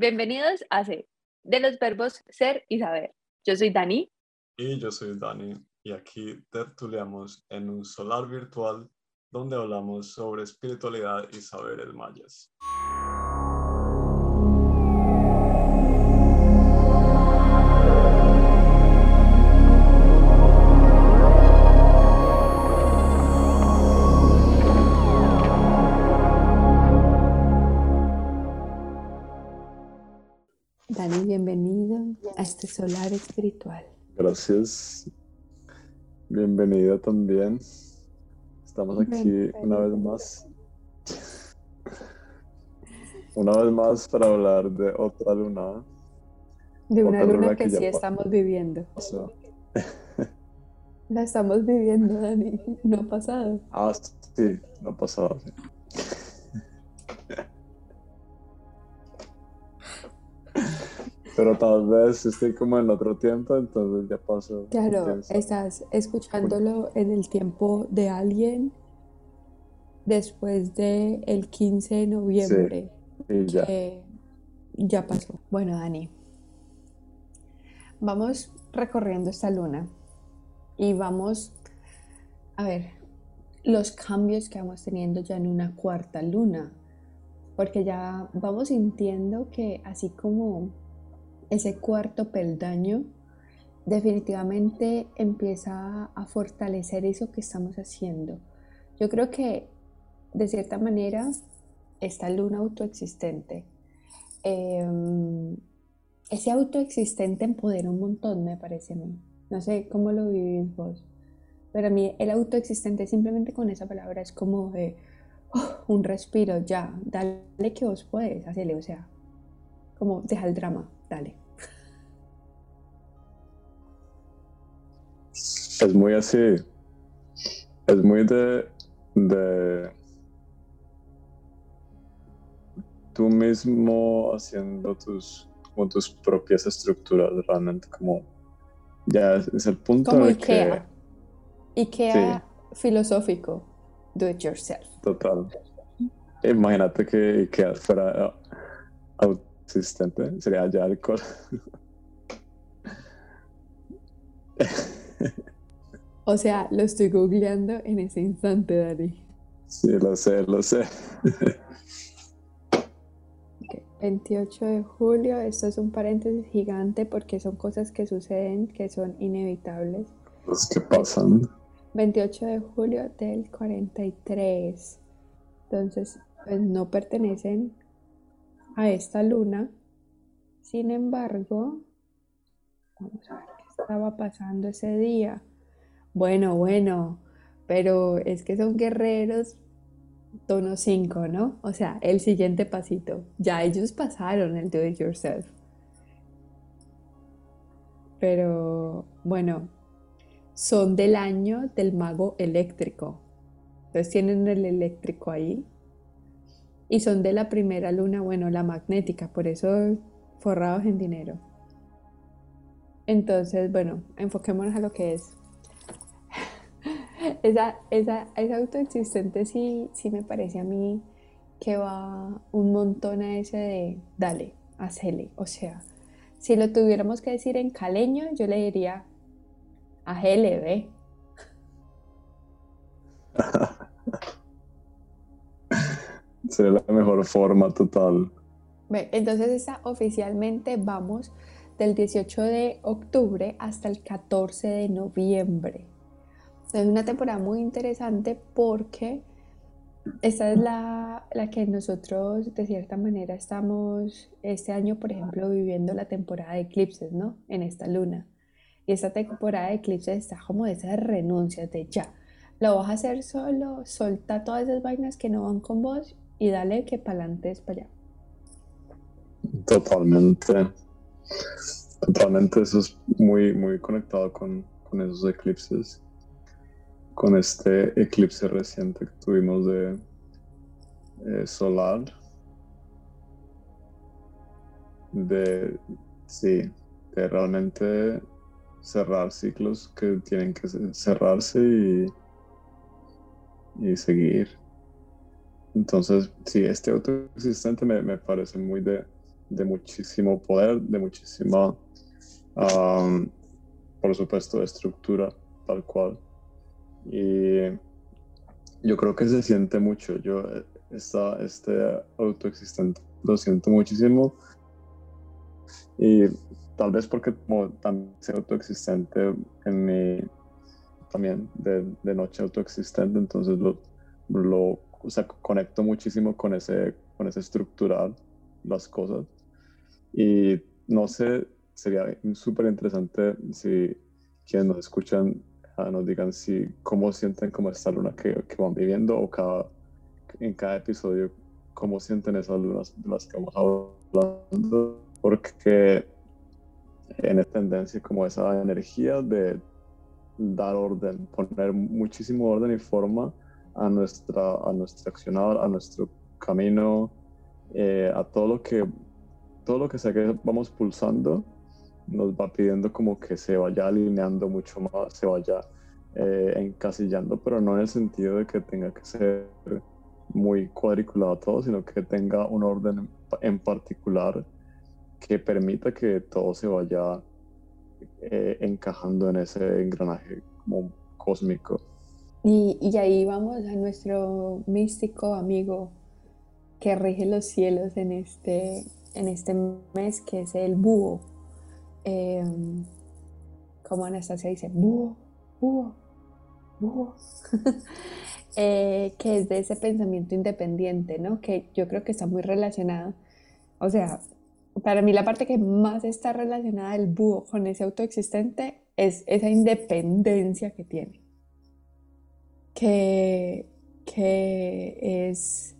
Bienvenidos a C, de los verbos ser y saber. Yo soy Dani. Y yo soy Dani, y aquí tertuliamos en un solar virtual donde hablamos sobre espiritualidad y saberes mayas. Dani, bienvenido a este solar espiritual. Gracias. Bienvenida también. Estamos aquí una vez más. Una vez más para hablar de otra luna. De una luna, luna que, sí estamos viviendo. pasó. La estamos viviendo, Dani. No ha pasado. Ah, sí, no ha pasado. sí. Pero tal vez estoy como en otro tiempo, entonces ya pasó. Claro, estás escuchándolo en el tiempo de alguien después del el 15 de noviembre. Y ya. que ya pasó. Bueno, Dani, vamos recorriendo esta luna y vamos a ver los cambios que vamos teniendo ya en una cuarta luna, porque ya vamos sintiendo que así como ese cuarto peldaño definitivamente empieza a fortalecer eso que estamos haciendo. Yo creo que de cierta manera esta luna autoexistente. em, ese autoexistente empodera un montón, me parece a mí. No sé cómo lo vivís vos, pero a mí el autoexistente simplemente con esa palabra es como "Oh, un respiro, ya, dale que vos puedes, hacele, o sea, como deja el drama, dale. Es muy así. Es muy de, de tú mismo haciendo tus, como tus propias estructuras, realmente como ya es, el punto Como en el que IKEA. IKEA filosófico, do it yourself. total. Imagínate que Ikea fuera eh, autoexistente, sería ya alcohol. O sea, lo estoy googleando en ese instante, Dani. Sí, lo sé, lo sé. Ok, 28 de julio, esto es un paréntesis gigante porque son cosas que suceden que son inevitables. Los que pasan. 28 de julio del 43. Entonces, pues no pertenecen a esta luna. Sin embargo, vamos a ver qué estaba pasando ese día. Bueno, bueno, pero es que son guerreros tono 5, ¿no? O sea, el siguiente pasito. Ya ellos pasaron el do it yourself. Pero bueno, son del año del mago eléctrico. Entonces tienen el eléctrico ahí. Y son de la primera luna, bueno, la magnética, por eso forrados en dinero. Entonces, bueno, enfoquémonos a lo que es. Esa, esa, esa autoexistente sí, sí me parece a mí que va un montón a ese de dale, hacele. O sea, si lo tuviéramos que decir en caleño, yo le diría hacele, ve. Sería la mejor forma total. Entonces, esa oficialmente vamos del 18 de octubre hasta el 14 de noviembre. Es una temporada muy interesante porque esta es la, la que nosotros de cierta manera estamos este año, por ejemplo, viviendo la temporada de eclipses, ¿no? En esta luna. Y esta temporada de eclipses está como de esas renuncias de ya, lo vas a hacer solo, solta todas esas vainas que no van con vos y dale que para adelante es para allá. Totalmente. Totalmente. Eso es muy, muy conectado con, con esos eclipses. Con este eclipse reciente que tuvimos de eh, solar. De, sí, de realmente cerrar ciclos que tienen que ce- cerrarse y, y seguir. Entonces, sí, este autoexistente me, me parece muy de, de muchísimo poder, de muchísima, por supuesto, estructura tal cual. Y yo creo que se siente mucho. Yo, esta, este autoexistente, lo siento muchísimo. Y tal vez porque como también soy autoexistente en mi, también de, de noche autoexistente, entonces lo, lo o sea, conecto muchísimo con ese, con ese estructural las cosas. Y no sé, sería súper interesante si quienes nos escuchan uh, nos digan si cómo sienten como esta luna que, que, van viviendo o cada, en cada episodio cómo sienten esas lunas de las que vamos hablando. Porque en esta tendencia como esa energía de dar orden, poner muchísimo orden y forma a nuestra, a nuestra accionar, a nuestro camino, eh, a todo lo que todo lo que sea que vamos pulsando nos va pidiendo como que se vaya alineando mucho más, se vaya eh, encasillando, pero no en el sentido de que tenga que ser muy cuadriculado todo, sino que tenga un orden en particular que permita que todo se vaya eh, encajando en ese engranaje cósmico. Y, ahí vamos a nuestro místico amigo que rige los cielos en este, en este mes, que es el búho. Em, como Anastasia dice, búho, búho, búho. eh, que es de ese pensamiento independiente, ¿no? Que yo creo que está muy relacionado. O sea, para mí la parte que más está relacionada del búho con ese autoexistente es esa independencia que tiene que, es,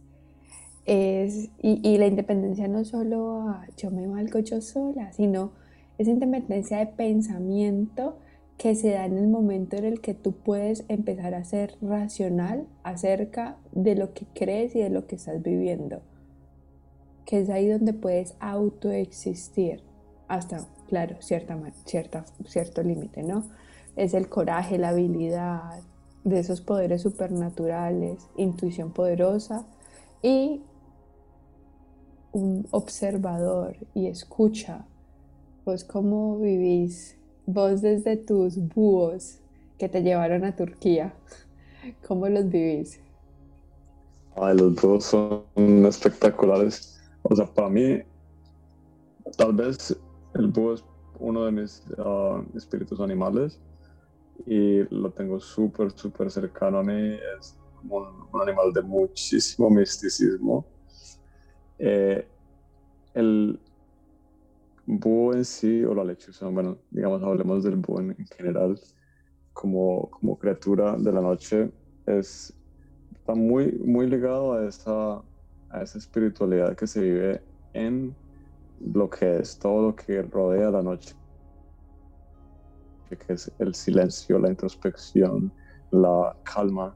es y, la independencia no solo yo me valgo yo sola, sino esa independencia de pensamiento que se da en el momento en el que tú puedes empezar a ser racional acerca de lo que crees y de lo que estás viviendo. Que es ahí donde puedes autoexistir hasta, claro, cierta, cierta, cierto límite, ¿no? Es el coraje, la habilidad, de esos poderes supernaturales, intuición poderosa y un observador y escucha. Vos cómo vivís, vos desde tus búhos que te llevaron a Turquía, ¿cómo los vivís? Ay, los búhos son espectaculares. O sea, para mí, tal vez el búho es uno de mis ah, espíritus animales y lo tengo súper, súper cercano a mí. Es como un, animal de muchísimo misticismo. Eh, el búho en sí, o la lechuza, bueno, digamos, hablemos del búho en, general, como, como criatura de la noche, es, está muy, muy ligado a esa, a esa espiritualidad que se vive en lo que es todo lo que rodea la noche que es el silencio, la introspección, la calma,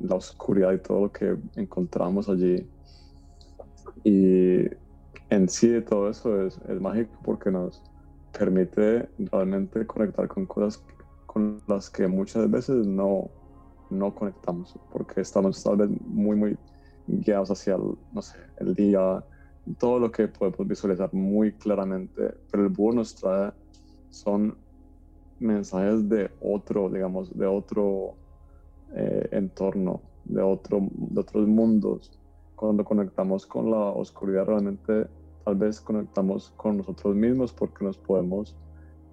la oscuridad y todo lo que encontramos allí. Y en sí todo eso es, es mágico porque nos permite realmente conectar con cosas con las que muchas veces no, no conectamos, porque estamos tal vez muy, muy guiados hacia el, no sé, el día, todo lo que podemos visualizar muy claramente, pero el búho nos trae son mensajes de otro, digamos, de otro eh, entorno, de, otro, de otros mundos. Cuando conectamos con la oscuridad, realmente tal vez conectamos con nosotros mismos porque nos podemos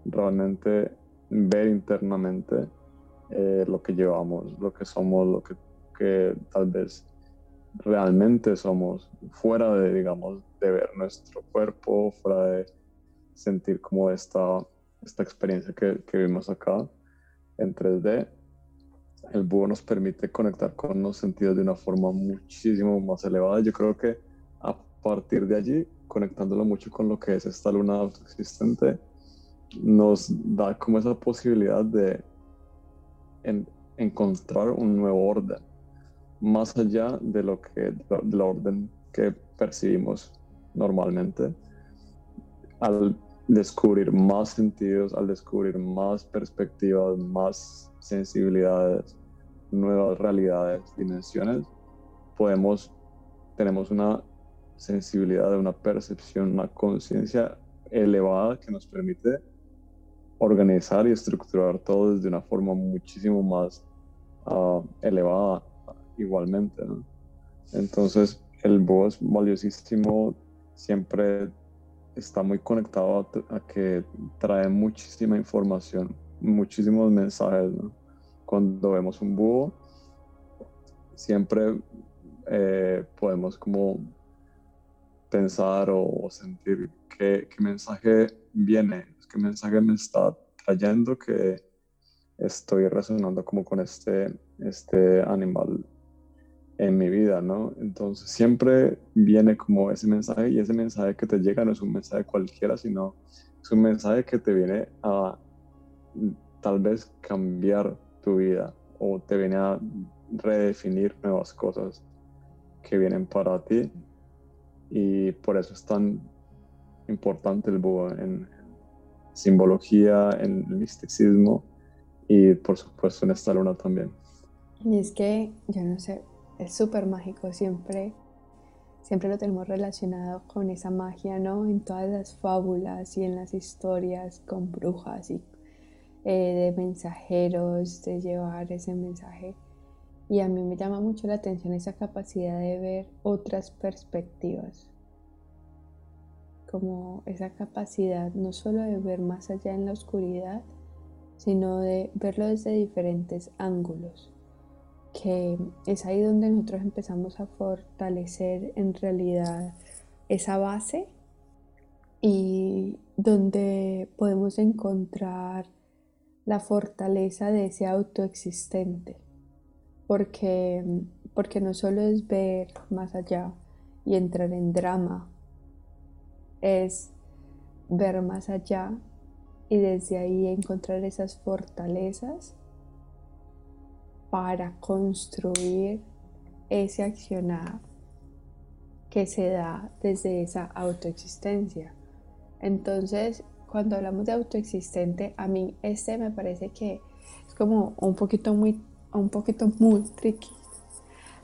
realmente ver internamente eh, lo que llevamos, lo que somos, lo que, que tal vez realmente somos, fuera de, digamos, de ver nuestro cuerpo, fuera de sentir como esta esta experiencia que, que vimos acá en 3D, el búho nos permite conectar con los sentidos de una forma muchísimo más elevada. Yo creo que a partir de allí, conectándolo mucho con lo que es esta luna autoexistente, nos da como esa posibilidad de encontrar un nuevo orden, más allá de lo que del orden que percibimos normalmente. Al descubrir más sentidos, al descubrir más perspectivas, más sensibilidades, nuevas realidades, dimensiones, podemos, tenemos una sensibilidad, una percepción, una conciencia elevada que nos permite organizar y estructurar todo desde una forma muchísimo más ah, elevada igualmente. Entonces, el es valiosísimo, siempre está muy conectado a, que trae muchísima información, muchísimos mensajes. Cuando vemos un búho, siempre eh, podemos como pensar o, sentir qué, qué, mensaje viene, qué mensaje me está trayendo que estoy resonando como con este, este animal en mi vida, ¿no? Entonces siempre viene como ese mensaje y ese mensaje que te llega no es un mensaje cualquiera, sino es un mensaje que te viene a tal vez cambiar tu vida o te viene a redefinir nuevas cosas que vienen para ti y por eso es tan importante el búho en simbología, en misticismo y por supuesto en esta luna también. Y es que, yo no sé, es súper mágico, siempre, siempre lo tenemos relacionado con esa magia, ¿no? En todas las fábulas y en las historias con brujas y eh, de mensajeros, de llevar ese mensaje. Y a mí me llama mucho la atención esa capacidad de ver otras perspectivas, como esa capacidad no solo de ver más allá en la oscuridad, sino de verlo desde diferentes ángulos que es ahí donde nosotros empezamos a fortalecer en realidad esa base y donde podemos encontrar la fortaleza de ese autoexistente, porque, porque no solo es ver más allá y entrar en drama, es ver más allá y desde ahí encontrar esas fortalezas para construir ese accionar que se da desde esa autoexistencia. Entonces, cuando hablamos de autoexistente, a mí este me parece que es como un poquito muy, un poquito muy tricky,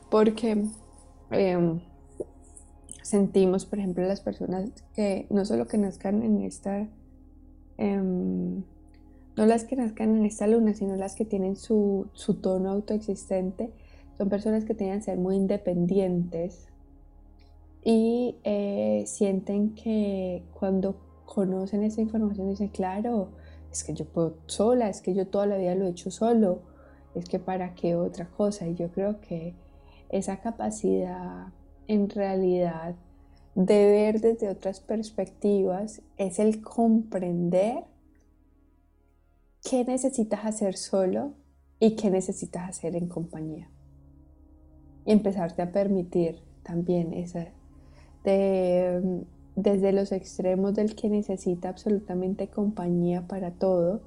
porque em, sentimos, por ejemplo, las personas que no solo que nazcan en esta em, no las que nazcan en esta luna, sino las que tienen su, tono autoexistente, son personas que tienen que ser muy independientes y eh, sienten que cuando conocen esa información dicen, claro, es que yo puedo sola, es que yo toda la vida lo he hecho solo, es que para qué otra cosa. Y yo creo que esa capacidad en realidad de ver desde otras perspectivas es el comprender qué necesitas hacer solo y qué necesitas hacer en compañía. Y empezarte a permitir también esa, desde los extremos del que necesita absolutamente compañía para todo,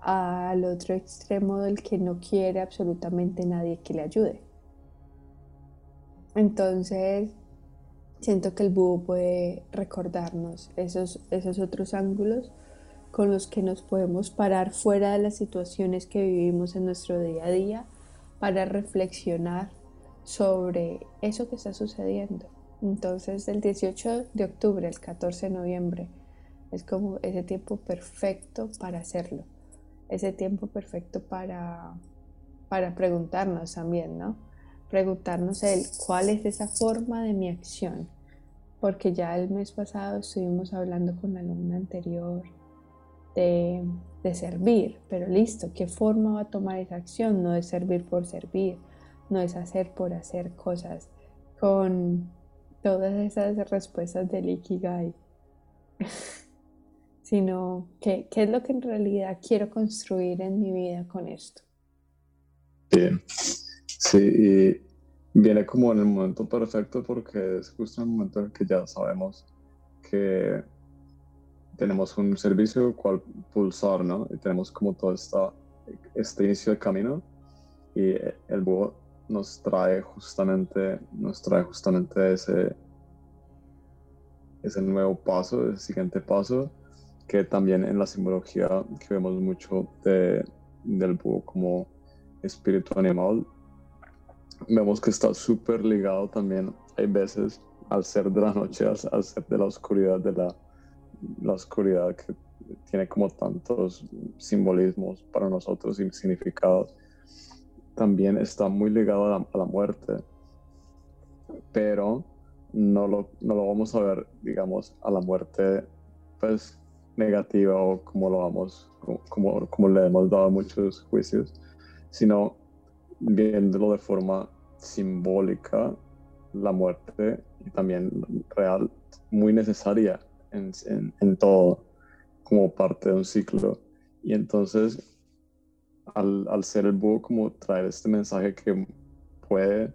al otro extremo del que no quiere absolutamente nadie que le ayude. Entonces, siento que el búho puede recordarnos esos, esos otros ángulos con los que nos podemos parar fuera de las situaciones que vivimos en nuestro día a día para reflexionar sobre eso que está sucediendo. Entonces, del 18 de octubre al 14 de noviembre es como ese tiempo perfecto para hacerlo, ese tiempo perfecto para, para preguntarnos también, ¿no? Preguntarnos el cuál es esa forma de mi acción, porque ya el mes pasado estuvimos hablando con la alumna anterior de, servir, pero listo, ¿qué forma va a tomar esa acción? No es servir por servir, no es hacer por hacer cosas con todas esas respuestas del Ikigai, sino ¿qué, qué es lo que en realidad quiero construir en mi vida con esto. Bien, sí, y viene como en el momento perfecto porque es justo el momento en el que ya sabemos que tenemos un servicio cual pulsar, ¿no? Y tenemos como todo esta, este inicio de camino y el búho nos trae justamente, nos trae justamente ese, ese nuevo paso, ese siguiente paso, que también en la simbología que vemos mucho de, del búho como espíritu animal, vemos que está súper ligado también, hay veces al ser de la noche, al, ser de la oscuridad, de la, la oscuridad que tiene como tantos simbolismos para nosotros y significados, también está muy ligado a la, muerte. Pero no lo, no lo, vamos a ver, digamos, a la muerte pues negativa o como lo vamos, como, como le hemos dado muchos juicios, sino viéndolo de forma simbólica, la muerte y también real, muy necesaria en, en, todo, como parte de un ciclo. Y entonces, al, al, ser el búho, como traer este mensaje que puede,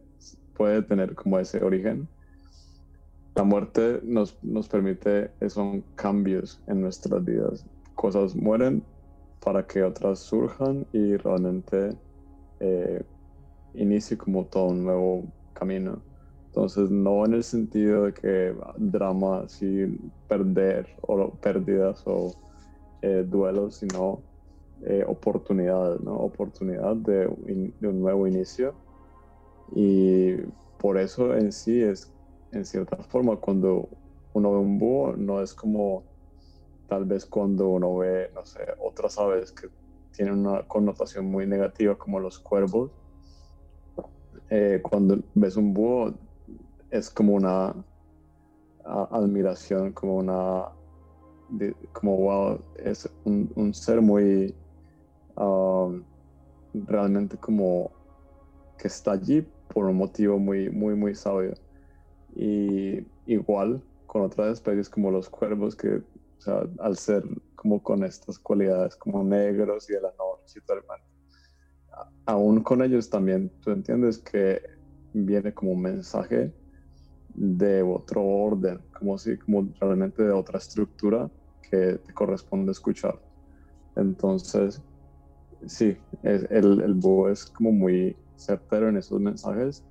puede tener como ese origen, la muerte nos, nos permite, son cambios en nuestras vidas. Cosas mueren para que otras surjan y realmente eh, inicie como todo un nuevo camino. Entonces, no en el sentido de que drama, así, perder o pérdidas o eh, duelos, sino eh, oportunidades, ¿no? Oportunidad de, un nuevo inicio. Y por eso en sí es, en cierta forma, cuando uno ve un búho, no es como tal vez cuando uno ve, no sé, otras aves que tienen una connotación muy negativa como los cuervos. Eh, cuando ves un búho es como una admiración, como una, como wow, es un, ser muy, um, realmente como que está allí por un motivo muy, muy, muy sabio. Y igual con otras especies como los cuervos que al ser como con estas cualidades como negros y de la noche y todo el aún con ellos también tú entiendes que viene como un mensaje de otro orden, como si, como realmente de otra estructura que te corresponde escuchar. Entonces, sí, el, el búho es como muy certero en esos mensajes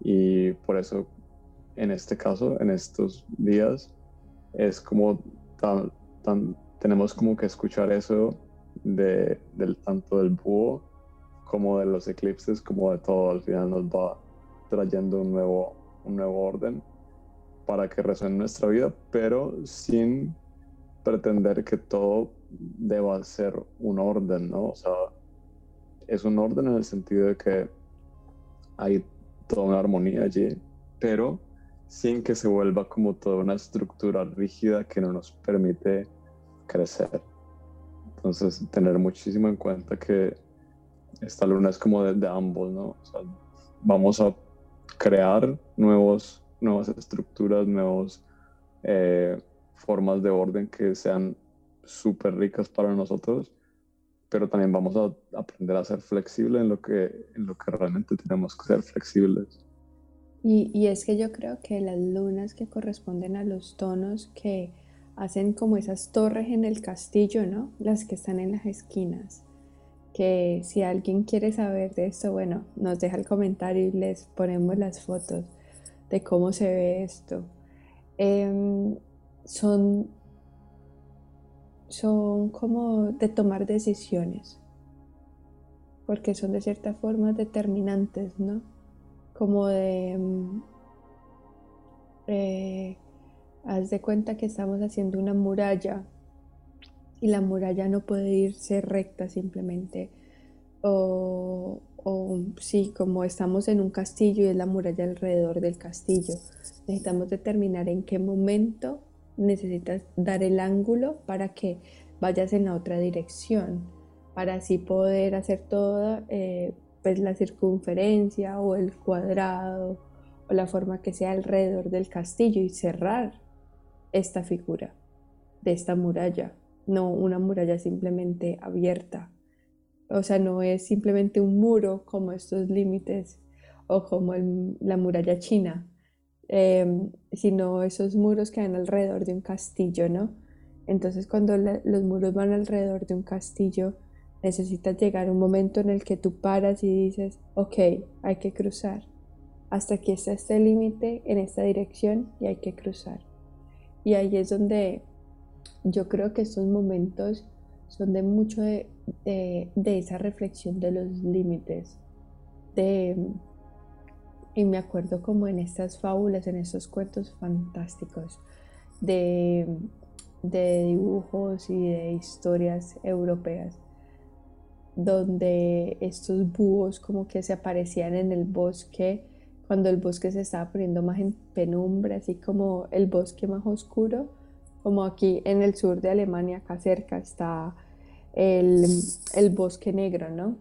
y por eso en este caso, en estos días, es como tan, tan, tenemos como que escuchar eso de, del tanto del búho como de los eclipses, como de todo, al final nos va trayendo un nuevo, un nuevo orden para que resuene nuestra vida, pero sin pretender que todo deba ser un orden, ¿no? O sea, es un orden en el sentido de que hay toda una armonía allí, pero sin que se vuelva como toda una estructura rígida que no nos permite crecer. Entonces, tener muchísimo en cuenta que esta luna es como de, ambos, ¿no? O sea, vamos a crear nuevos, nuevas estructuras, nuevas eh, formas de orden que sean súper ricas para nosotros, pero también vamos a aprender a ser flexibles en lo que, en lo que realmente tenemos que ser flexibles. Y, y, es que yo creo que las lunas que corresponden a los tonos que hacen como esas torres en el castillo, ¿no? Las que están en las esquinas. Que si alguien quiere saber de esto, bueno, nos deja el comentario y les ponemos las fotos de cómo se ve esto. Em, son, son como de tomar decisiones, porque son de cierta forma determinantes, ¿no? Como de... Em, eh, haz de cuenta que estamos haciendo una muralla y la muralla no puede irse recta simplemente. O, o sí, como estamos en un castillo y es la muralla alrededor del castillo. Necesitamos determinar en qué momento necesitas dar el ángulo para que vayas en la otra dirección, para así poder hacer toda eh, pues la circunferencia o el cuadrado o la forma que sea alrededor del castillo y cerrar esta figura de esta muralla, no una muralla simplemente abierta. O sea, no es simplemente un muro como estos límites o como la muralla china, em, sino esos muros que van alrededor de un castillo, ¿no? Entonces cuando los muros van alrededor de un castillo, necesitas llegar a un momento en el que tú paras y dices, ok, hay que cruzar. Hasta aquí está este límite en esta dirección y hay que cruzar. Y ahí es donde yo creo que estos momentos son de mucho de, esa reflexión de los límites, de Y me acuerdo como en estas fábulas, en estos cuentos fantásticos de, de dibujos y de historias europeas, donde estos búhos como que se aparecían en el bosque cuando el bosque se estaba poniendo más en penumbra, así como el bosque más oscuro, como aquí en el sur de Alemania, acá cerca está el, bosque negro, ¿no?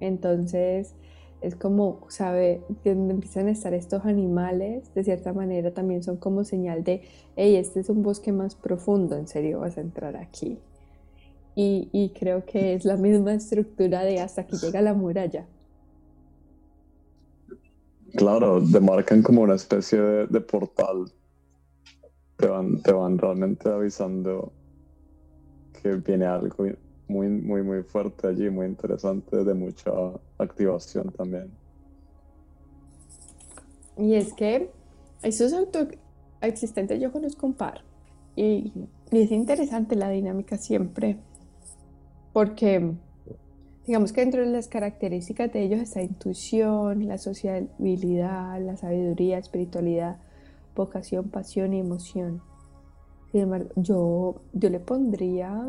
Entonces es como, ¿sabe? Donde empiezan a estar estos animales, de cierta manera también son como señal de, hey, este es un bosque más profundo, en serio vas a entrar aquí. Y, y creo que es la misma estructura de hasta que llega la muralla. Claro, demarcan como una especie de, portal. Te van, te van realmente avisando que viene algo muy, muy, muy fuerte allí, muy interesante, de mucha activación también. Y es que esos autoexistentes yo conozco un par. Y, es interesante la dinámica siempre. Porque Digamos que dentro de las características de ellos está intuición, la sociabilidad, la sabiduría, espiritualidad, vocación, pasión y emoción. Sin embargo, yo, yo le pondría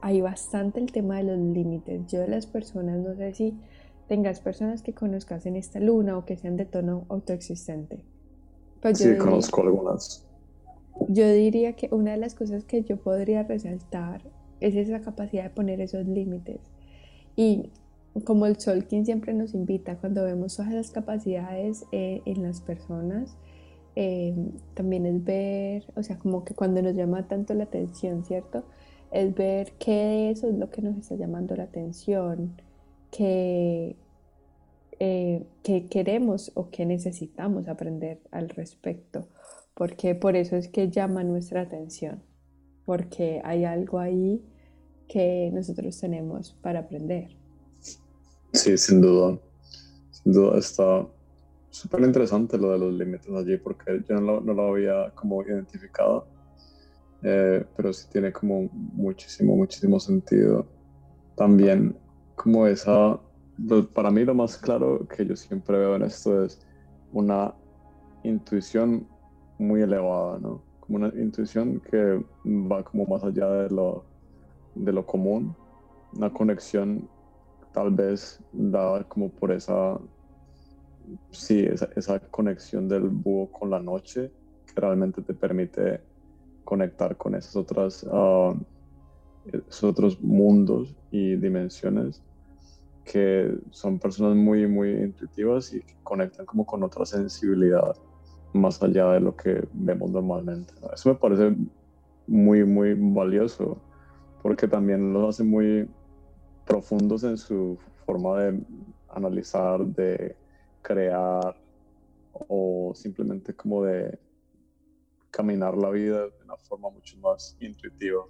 ahí bastante el tema de los límites. Yo de las personas, no sé si tengas personas que conozcas en esta luna o que sean de tono autoexistente. Pues sí, conozco algunas. Yo diría que una de las cosas que yo podría resaltar es esa capacidad de poner esos límites y como el Solkin siempre nos invita, cuando vemos todas las capacidades eh, en las personas, eh, también es ver, o sea, como que cuando nos llama tanto la atención, ¿cierto? Es ver qué de eso es lo que nos está llamando la atención, qué, eh, queremos o qué necesitamos aprender al respecto, porque por eso es que llama nuestra atención, porque hay algo ahí que nosotros tenemos para aprender. Sí, sin duda. Sin duda está súper interesante lo de los límites allí porque yo no lo, había como identificado, eh, pero sí tiene como muchísimo, muchísimo sentido. También como esa, para mí lo más claro que yo siempre veo en esto es una intuición muy elevada, ¿no? Como una intuición que va como más allá de lo de lo común, una conexión tal vez dada como por esa, sí, esa, conexión del búho con la noche, que realmente te permite conectar con ah, esos otros mundos y dimensiones que son personas muy, muy intuitivas y conectan como con otra sensibilidad más allá de lo que vemos normalmente. Eso me parece muy, muy valioso porque también los hace muy profundos en su forma de analizar, de crear o simplemente como de caminar la vida de una forma mucho más intuitiva.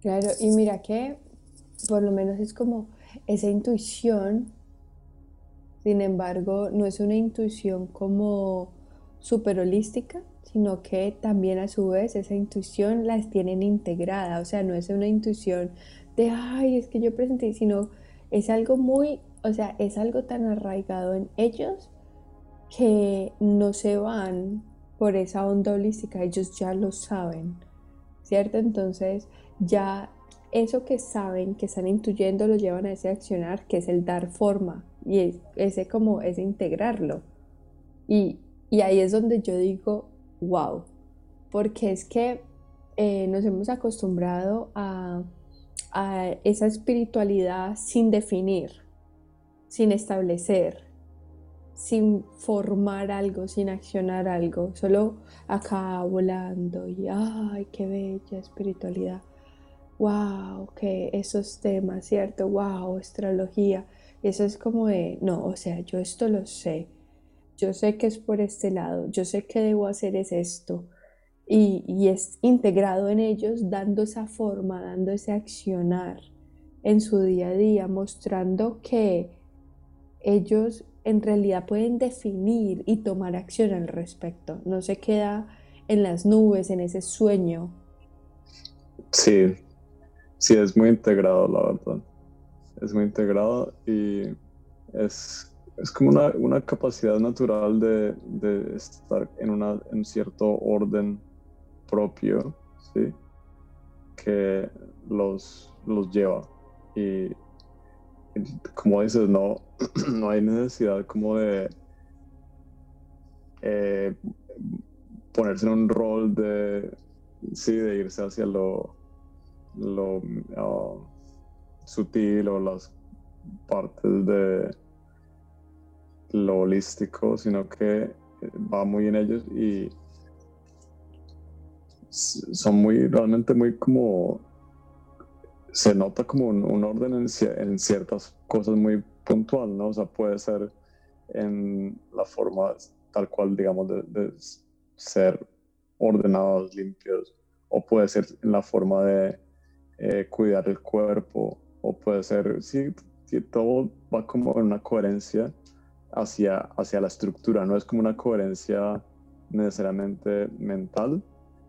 Claro, y mira que por lo menos es como esa intuición, sin embargo, no es una intuición como super holística, sino que también a su vez esa intuición las tienen integrada, o sea, no es una intuición de, ay, es que yo presenté, sino es algo muy, o sea, es algo tan arraigado en ellos que no se van por esa onda holística, ellos ya lo saben, ¿cierto? Entonces ya eso que saben, que están intuyendo, lo llevan a ese accionar, que es el dar forma, y ese como, ese integrarlo. Y, y ahí es donde yo digo, wow, porque es que eh, nos hemos acostumbrado a, esa espiritualidad sin definir, sin establecer, sin formar algo, sin accionar algo, solo acá volando y ay, qué bella espiritualidad. Wow, que esos temas, ¿cierto? Wow, astrología. Eso es como de, no, o sea, yo esto lo sé yo sé que es por este lado, yo sé que debo hacer es esto. Y, es integrado en ellos, dando esa forma, dando ese accionar en su día a día, mostrando que ellos en realidad pueden definir y tomar acción al respecto. No se queda en las nubes, en ese sueño. Sí, sí, es muy integrado, la verdad. Es muy integrado y es es como una, una capacidad natural de, estar en, una, en cierto orden propio, ¿sí? Que los, los lleva. Y, como dices, no, no hay necesidad como de eh, ponerse en un rol de, sí, de irse hacia lo, lo ah, sutil o las partes de lo holístico, sino que va muy en ellos y son muy, realmente muy como, se nota como un, orden en, ciertas cosas muy puntual, ¿no? O sea, puede ser en la forma tal cual, digamos, de, ser ordenados, limpios, o puede ser en la forma de eh, cuidar el cuerpo, o puede ser, sí, todo va como en una coherencia hacia, hacia la estructura, no es como una coherencia necesariamente mental,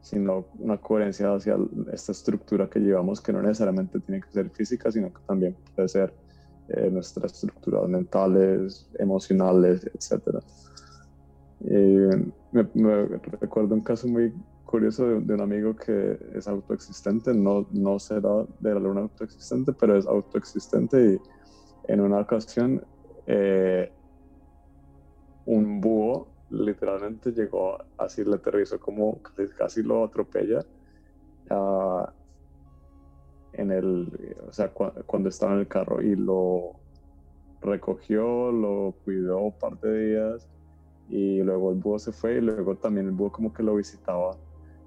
sino una coherencia hacia esta estructura que llevamos, que no necesariamente tiene que ser física, sino que también puede ser eh, nuestras estructuras mentales, emocionales, etc. me, recuerdo un caso muy curioso de, un amigo que es autoexistente, no, no será de la luna autoexistente, pero es autoexistente y en una ocasión eh, un búho literalmente llegó así, le aterrizó como casi lo atropella uh, en el, o sea, cuando estaba en el carro y lo recogió, lo cuidó un par de días y luego el búho se fue y luego también el búho como que lo visitaba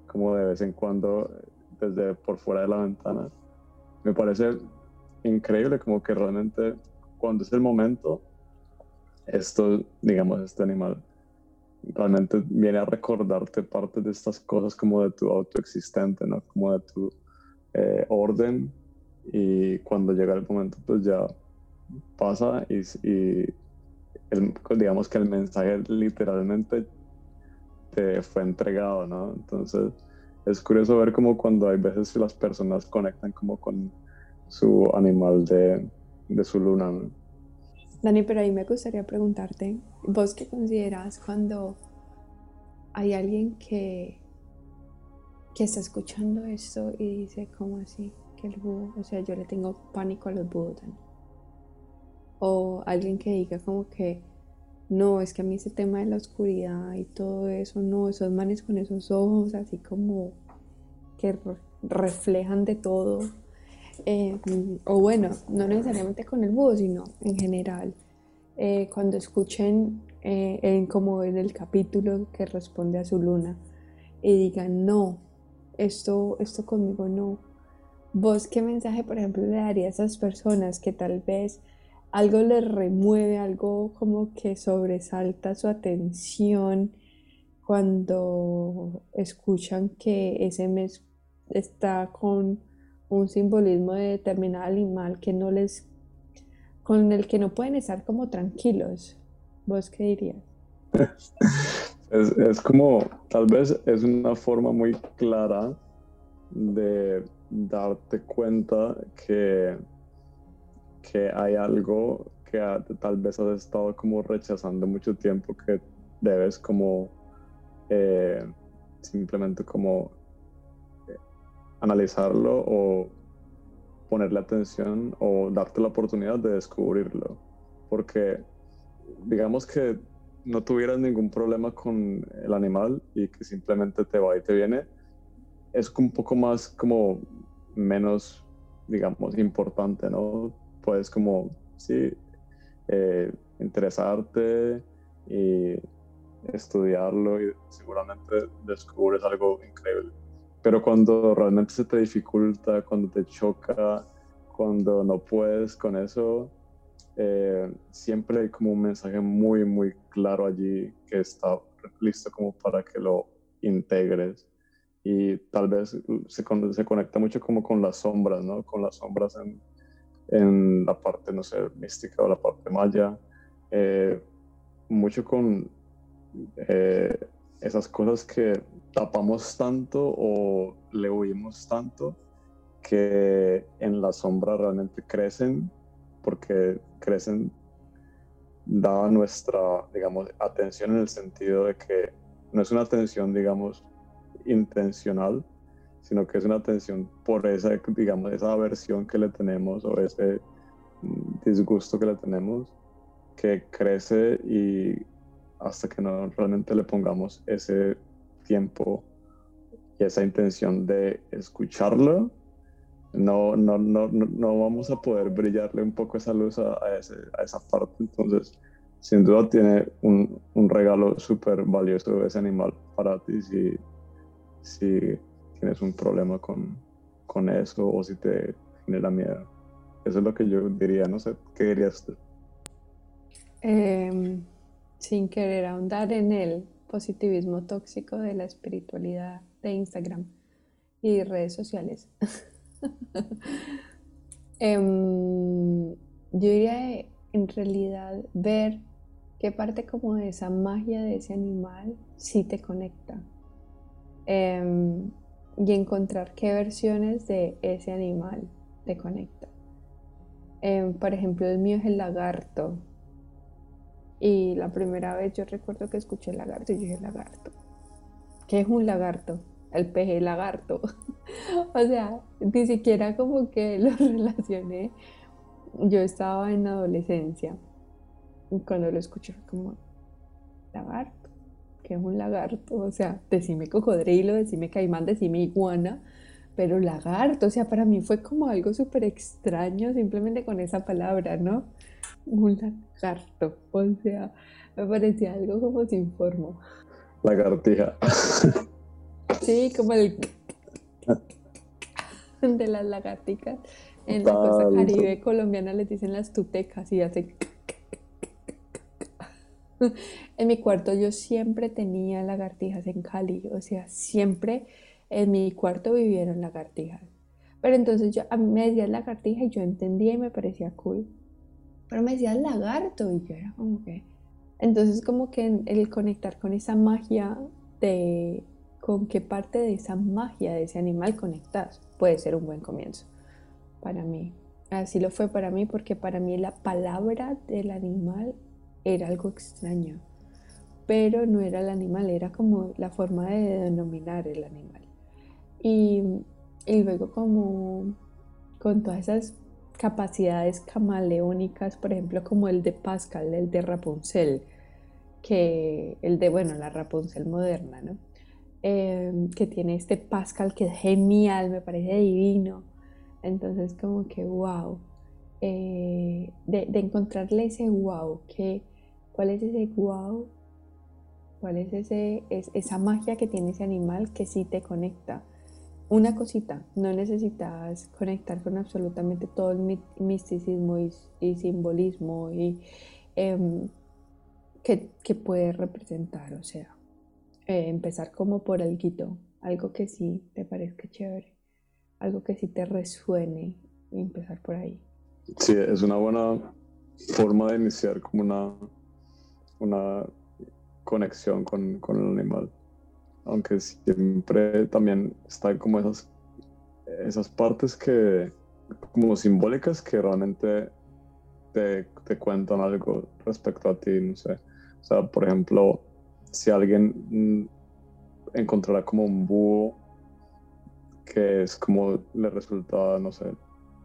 como de vez en cuando desde por fuera de la ventana. Me parece increíble como que realmente cuando es el momento esto, digamos, este animal realmente viene a recordarte parte de estas cosas como de tu autoexistente, ¿no? Como de tu eh, orden y cuando llega el momento pues ya pasa y, y digamos que el mensaje literalmente te fue entregado, ¿no? Entonces es curioso ver como cuando hay veces las personas conectan como con su animal de, de su luna, ¿no? Dani, pero ahí me gustaría preguntarte, ¿vos qué consideras cuando hay alguien que, que está escuchando esto y dice, ¿cómo así? Que el búho, o sea, yo le tengo pánico a los búhos, Dani. O alguien que diga como que, no, es que a mí ese tema de la oscuridad y todo eso, no, esos manes con esos ojos así como que reflejan de todo eh, o bueno, no necesariamente con el búho, sino en general, eh, cuando escuchen eh, en, como en el capítulo que responde a su luna y digan, no, esto, esto conmigo no. ¿Vos qué mensaje, por ejemplo, le darías a esas personas que tal vez algo les remueve, algo como que sobresalta su atención cuando escuchan que ese mes está con un simbolismo de determinado animal que no les con el que no pueden estar como tranquilos. ¿Vos qué dirías? Es, como, tal vez es una forma muy clara de darte cuenta que, que hay algo que tal vez has estado como rechazando mucho tiempo que debes como eh, simplemente como analizarlo o ponerle atención o darte la oportunidad de descubrirlo. Porque digamos que no tuvieras ningún problema con el animal y que simplemente te va y te viene, es un poco más como menos, digamos, importante, ¿no? Puedes como, sí, eh, interesarte y estudiarlo y seguramente descubres algo increíble. Pero cuando realmente se te dificulta, cuando te choca, cuando no puedes con eso, eh, siempre hay como un mensaje muy, muy claro allí que está listo como para que lo integres. Y tal vez se, se conecta mucho como con las sombras, ¿no? Con las sombras en, en la parte, no sé, mística o la parte maya. Eh, mucho con eh, esas cosas que tapamos tanto o le huimos tanto que en la sombra realmente crecen porque crecen dada nuestra, digamos, atención en el sentido de que no es una atención, digamos, intencional, sino que es una atención por esa, digamos, esa aversión que le tenemos o ese mm, disgusto que le tenemos, que crece y hasta que no realmente le pongamos ese tiempo y esa intención de escucharlo, no, no, no, no vamos a poder brillarle un poco esa luz a, esa parte. Entonces, sin duda tiene un, un regalo súper valioso ese animal para ti si, si tienes un problema con, con eso o si te genera miedo. Eso es lo que yo diría, no sé, ¿qué dirías tú? Em, sin querer ahondar en el positivismo tóxico de la espiritualidad de Instagram y redes sociales. Em, yo diría en realidad ver qué parte como de esa magia de ese animal sí te conecta. Em, y encontrar qué versiones de ese animal te conecta. Em, por ejemplo, el mío es el lagarto. Y la primera vez yo recuerdo que escuché lagarto y dije lagarto. ¿Qué es un lagarto? El peje lagarto. o sea, ni siquiera como que lo relacioné. Yo estaba en adolescencia. Y cuando lo escuché fue como lagarto. ¿Qué es un lagarto? O sea, decime cocodrilo, decime caimán, decime iguana pero lagarto, o sea, para mí fue como algo súper extraño simplemente con esa palabra, ¿no? Un lagarto, o sea, me parecía algo como sin forma. Lagartija. Sí, como el de las lagarticas. En la costa caribe colombiana les dicen las tutecas y hacen... En mi cuarto yo siempre tenía lagartijas en Cali, o sea, siempre en mi cuarto vivieron lagartijas. Pero entonces yo, a mí me decía lagartija y yo entendía y me parecía cool. Pero me decía lagarto y yo era como que... Entonces como que el conectar con esa magia de... con qué parte de esa magia de ese animal conectas puede ser un buen comienzo para mí. Así lo fue para mí porque para mí la palabra del animal era algo extraño. Pero no era el animal, era como la forma de denominar el animal. Y, luego como con todas esas capacidades camaleónicas, por ejemplo, como el de Pascal, el de Rapunzel, que el de, bueno, la Rapunzel moderna, ¿no? Em, que tiene este Pascal que es genial, me parece divino. Entonces, como que, wow, eh, de, encontrarle ese wow, que, ¿cuál es ese wow? ¿Cuál es, ese, es esa magia que tiene ese animal que sí te conecta? Una cosita, no necesitas conectar con absolutamente todo el misticismo y, simbolismo y em, que, puede representar, o sea, eh, empezar como por algo, algo que sí te parezca chévere, algo que sí te resuene y empezar por ahí. Sí, es una buena forma de iniciar como una, una conexión con, con el animal aunque siempre también está como esas, esas partes que, como simbólicas que realmente te, te, cuentan algo respecto a ti, no sé. O sea, por ejemplo, si alguien mm, encontrará como un búho que es como le resulta, no sé,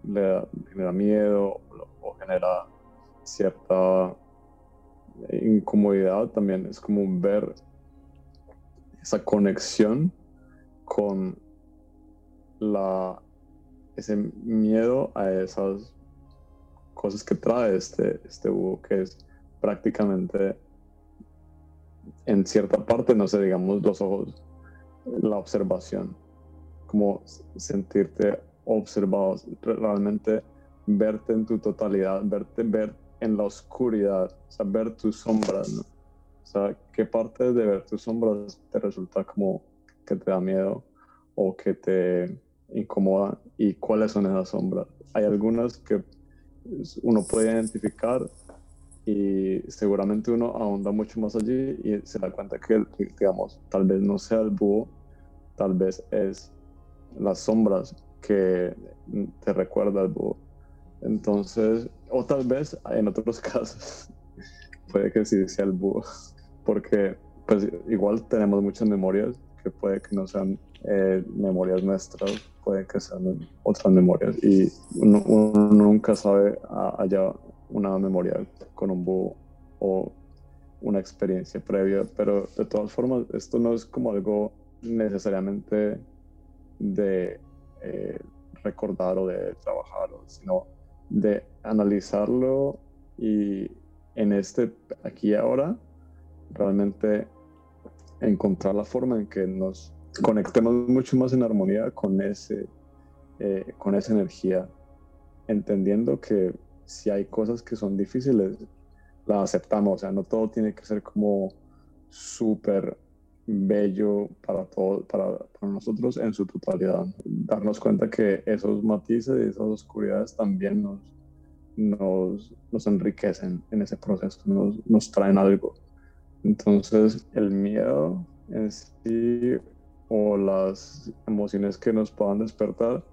le genera miedo o genera cierta incomodidad, también es como ver esa conexión con la, ese miedo a esas cosas que trae este, este búho, que es prácticamente en cierta parte, no sé, digamos los ojos, la observación, como sentirte observado, realmente verte en tu totalidad, verte, ver en la oscuridad, o sea, ver tus sombras, ¿no? O sea, ¿qué parte de ver tus sombras te resulta como que te da miedo o que te incomoda y cuáles son esas sombras? Hay algunas que uno puede identificar y seguramente uno ahonda mucho más allí y se da cuenta que, digamos, tal vez no sea el búho, tal vez es las sombras que te recuerda el búho. Entonces, o tal vez en otros casos puede que sí sea el búho, porque pues igual tenemos muchas memorias que puede que no sean eh, memorias nuestras, puede que sean otras memorias y uno, nunca sabe allá una memoria con un búho o una experiencia previa, pero de todas formas esto no es como algo necesariamente de eh, recordar o de trabajar, sino de analizarlo y en este aquí y ahora realmente encontrar la forma en que nos conectemos mucho más en armonía con ese eh, con esa energía entendiendo que si hay cosas que son difíciles las aceptamos. O sea no todo tiene que ser como súper bello para todo para, para, nosotros en su totalidad. Darnos cuenta que esos matices y esas oscuridades también nos nos, enriquecen en ese proceso nos, nos traen algo entonces, el miedo en sí o las emociones que nos puedan despertar,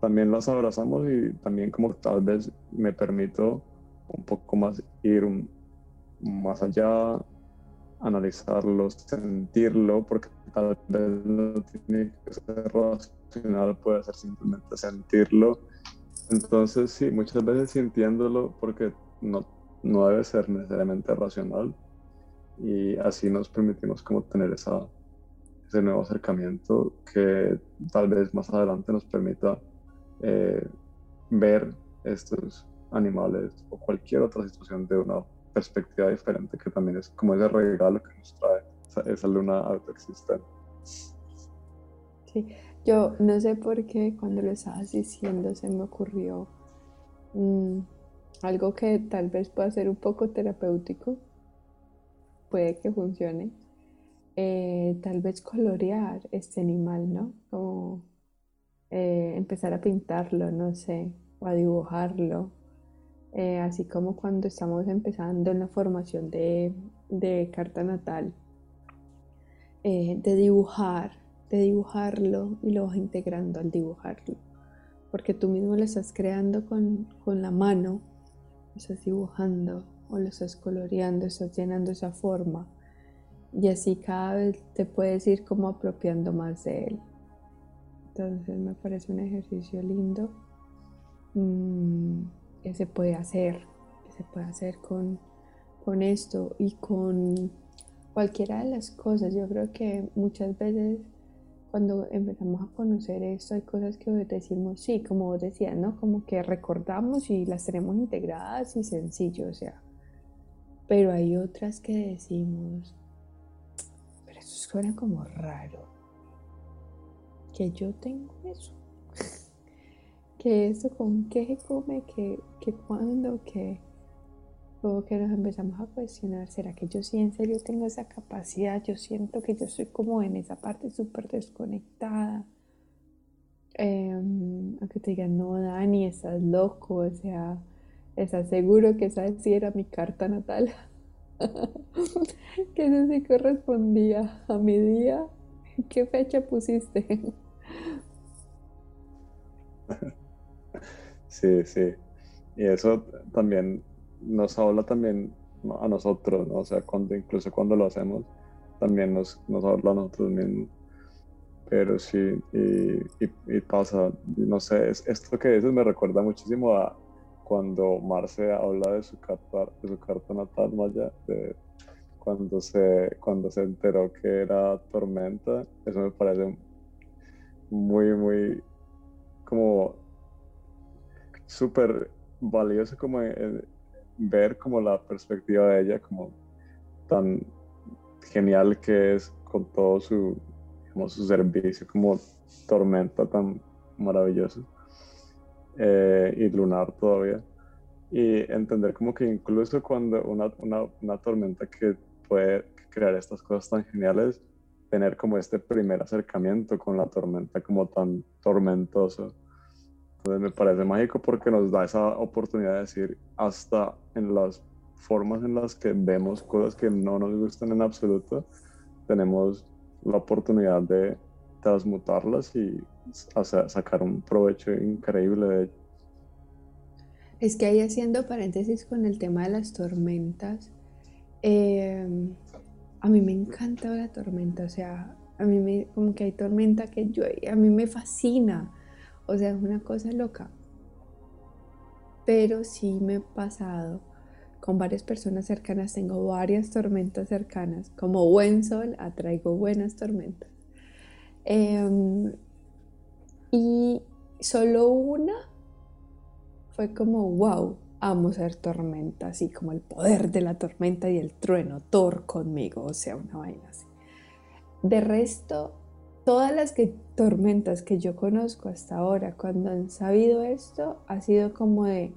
también las abrazamos y también como tal vez me permito un poco más ir más allá, analizarlo, sentirlo, porque tal vez no tiene que ser racional, puede ser simplemente sentirlo. Entonces sí, muchas veces sintiéndolo, porque no, no debe ser necesariamente racional, y así nos permitimos como tener esa, ese nuevo acercamiento que tal vez más adelante nos permita eh, ver estos animales o cualquier otra situación de una perspectiva diferente que también es como ese regalo que nos trae esa, luna autoexistente. Sí, yo no sé por qué cuando lo estabas diciendo se me ocurrió mm, algo que tal vez pueda ser un poco terapéutico puede que funcione. Eh, tal vez colorear este animal, ¿no? Como eh, empezar a pintarlo, no sé, o a dibujarlo. Eh, así como cuando estamos empezando en la formación de, de carta natal, de dibujar, de dibujarlo y lo vas integrando al dibujarlo. Porque tú mismo lo estás creando con, con la mano, lo estás dibujando o lo estás coloreando, estás llenando esa forma y así cada vez te puedes ir como apropiando más de él. Entonces me parece un ejercicio lindo mm, que se puede hacer, que se puede hacer con, con esto y con cualquiera de las cosas. Yo creo que muchas veces cuando empezamos a conocer esto, hay cosas que decimos, sí, como vos decías, ¿no? Como que recordamos y las tenemos integradas y sencillo, o sea, pero hay otras que decimos, pero eso suena como raro. Que yo tengo eso. que eso con qué se come, que, que cuándo, que luego que nos empezamos a cuestionar, ¿será que yo sí en serio tengo esa capacidad? Yo siento que yo soy como en esa parte súper desconectada. Em, aunque te digan, no, Dani, estás loco, o sea, ¿Estás seguro que esa sí era mi carta natal? que eso sí correspondía a mi día. ¿Qué fecha pusiste? sí, sí. Y eso también nos habla también a nosotros, ¿no? O sea, cuando, incluso cuando lo hacemos, también nos, nos habla a nosotros mismos. Pero sí, y, pasa, no sé, esto que dices me recuerda muchísimo a, cuando Marce habla de su carta, de su carta natal maya, de cuando se, cuando se enteró que era tormenta, eso me parece muy, muy como súper valioso como ver como la perspectiva de ella como tan genial que es con todo su, como su servicio como tormenta tan maravilloso. Eh, y lunar todavía. Y entender como que incluso cuando una, una, tormenta que puede crear estas cosas tan geniales, tener como este primer acercamiento con la tormenta como tan tormentoso. Me parece mágico porque nos da esa oportunidad de decir hasta en las formas en las que vemos cosas que no nos gustan en absoluto, tenemos la oportunidad de transmutarlas y sacar un provecho increíble de ello. Es que ahí haciendo paréntesis con el tema de las tormentas, Em, a mí me encanta la tormenta, o sea, a mí me, como que hay tormenta que llueve, a mí me fascina, o sea, es una cosa loca. Pero sí me he pasado con varias personas cercanas, tengo varias tormentas cercanas, como buen sol atraigo buenas tormentas. Em, y solo una fue como, wow, amo ser tormenta, así como el poder de la tormenta y el trueno, Thor conmigo, o sea, una vaina así. De resto, todas las que, tormentas que yo conozco hasta ahora, cuando han sabido esto, ha sido como de,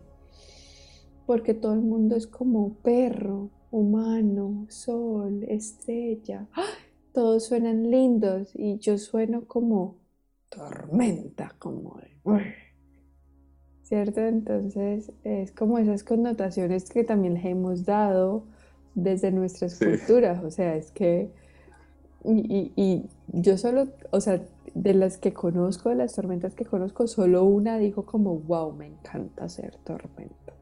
porque todo el mundo es como perro, humano, sol, estrella, ¡Ah! todos suenan lindos y yo sueno como tormenta, como de... ¿Cierto? Entonces es como esas connotaciones que también les hemos dado desde nuestras culturas, o sea, es que y, yo solo, o sea, de las que conozco, de las tormentas que conozco, solo una dijo como, wow, me encanta ser tormenta.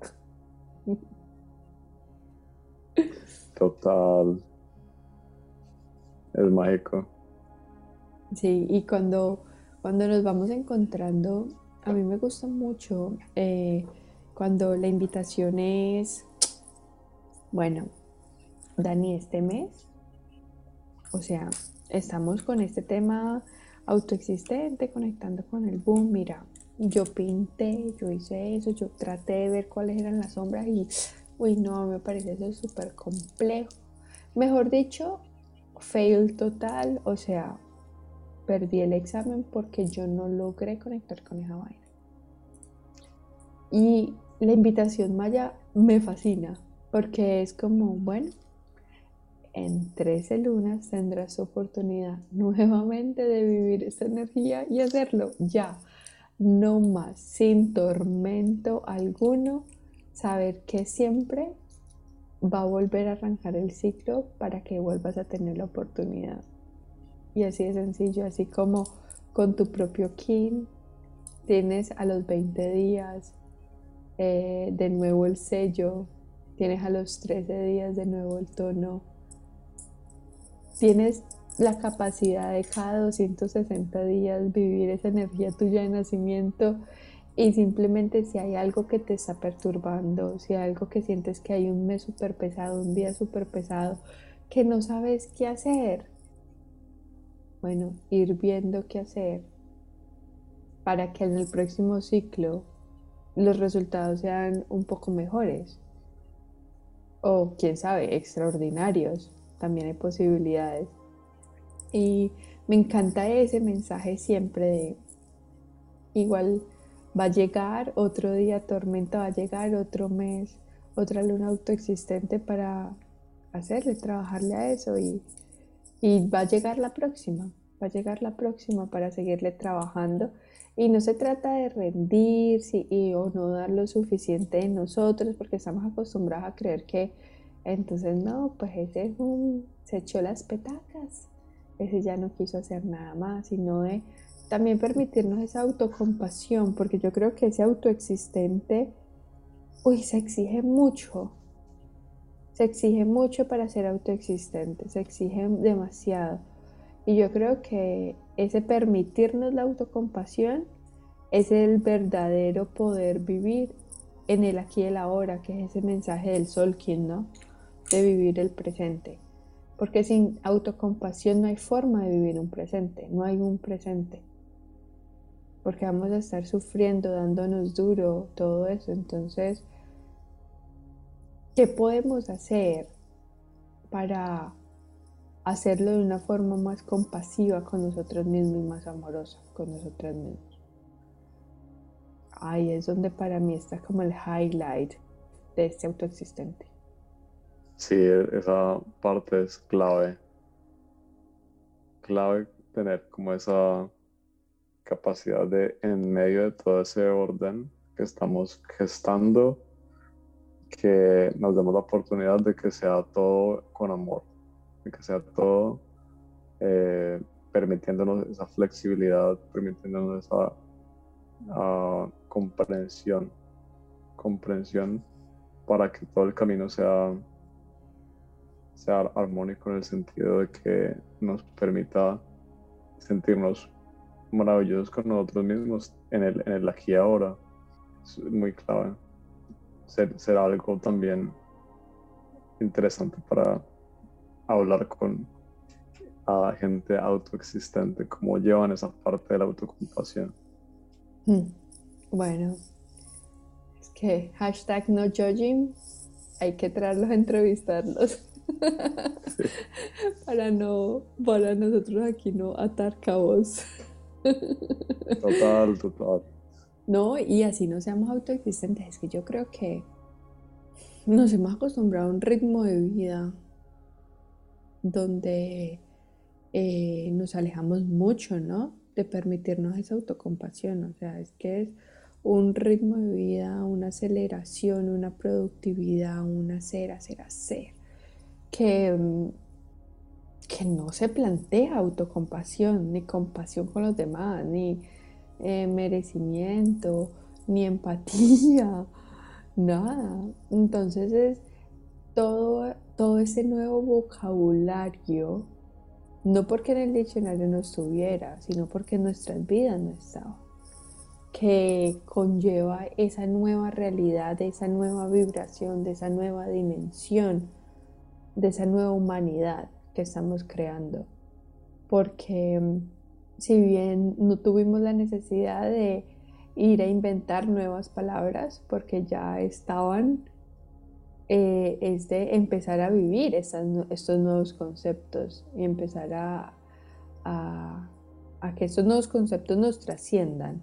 Total. Es mágico. Sí, y cuando, cuando nos vamos encontrando, a mí me gusta mucho eh, cuando la invitación es, bueno, Dani, este mes o sea, estamos con este tema autoexistente, conectando con el boom. Mira, yo pinté, yo hice eso, yo traté de ver cuáles eran las sombras y, uy, no, me parece eso súper complejo. Mejor dicho, fail total, o sea, perdí el examen porque yo no logré conectar con esa vaina. Y la invitación maya me fascina porque es como, bueno, en 13 lunas tendrás oportunidad nuevamente de vivir esta energía y hacerlo ya, no más, sin tormento alguno, saber que siempre va a volver a arrancar el ciclo para que vuelvas a tener la oportunidad. Y así de sencillo, así como con tu propio kin, tienes a los 20 días eh, de nuevo el sello, tienes a los 13 días de nuevo el tono tienes la capacidad de cada 260 días vivir esa energía tuya de nacimiento y simplemente si hay algo que te está perturbando, si hay algo que sientes que hay un mes súper pesado, un día súper pesado, que no sabes qué hacer, bueno, ir viendo qué hacer para que en el próximo ciclo los resultados sean un poco mejores o quién sabe, extraordinarios también hay posibilidades. Y me encanta ese mensaje siempre igual va a llegar otro día, tormenta va a llegar otro mes, otra luna autoexistente para hacerle, trabajarle a eso y, y va a llegar la próxima, va a llegar la próxima para seguirle trabajando. Y no se trata de rendirse y, o no dar lo suficiente de nosotros porque estamos acostumbrados a creer que entonces, no, pues ese es un, se echó las petacas, ese ya no quiso hacer nada más, sino de también permitirnos esa autocompasión, porque yo creo que ese autoexistente, uy, se exige mucho, se exige mucho para ser autoexistente, se exige demasiado. Y yo creo que ese permitirnos la autocompasión es el verdadero poder vivir en el aquí y el ahora, que es ese mensaje del sol, quien no? De vivir el presente. Porque sin autocompasión no hay forma de vivir un presente, no hay un presente. Porque vamos a estar sufriendo, dándonos duro, todo eso. Entonces, ¿qué podemos hacer para hacerlo de una forma más compasiva con nosotros mismos y más amorosa con nosotros mismos? Ahí es donde para mí está como el highlight de este autoexistente. Sí, esa parte es clave. Clave tener como esa capacidad de, en medio de todo ese orden que estamos gestando, que nos demos la oportunidad de que sea todo con amor, de que sea todo eh, permitiéndonos esa flexibilidad, permitiéndonos esa ah, comprensión, comprensión para que todo el camino sea sea armónico en el sentido de que nos permita sentirnos maravillosos con nosotros mismos en el, en el aquí y ahora. Es muy clave. Ser, ser algo también interesante para hablar con a gente autoexistente, cómo llevan esa parte de la autocompasión. Hmm. Bueno, es que hashtag no judging, hay que traerlos a entrevistarlos. para no, para nosotros aquí no atar cabos. total, total. No, y así no seamos autoexistentes. Es que yo creo que nos hemos acostumbrado a un ritmo de vida donde eh, nos alejamos mucho, ¿no? De permitirnos esa autocompasión. O sea, es que es un ritmo de vida, una aceleración, una productividad, un hacer, hacer, hacer, que, mm, que no se plantea autocompasión, ni compasión con los demás, ni eh, merecimiento, ni empatía, nada. Entonces es todo, todo ese nuevo vocabulario no porque en el diccionario no estuviera, sino porque en nuestras vidas no estaba, que conlleva esa nueva realidad, esa nueva vibración, de esa nueva dimensión, de esa nueva humanidad que estamos creando. Porque mm, si bien no tuvimos la necesidad de ir a inventar nuevas palabras, porque ya estaban eh, es de empezar a vivir estos nuevos conceptos y empezar a, a, que estos nuevos conceptos nos trasciendan.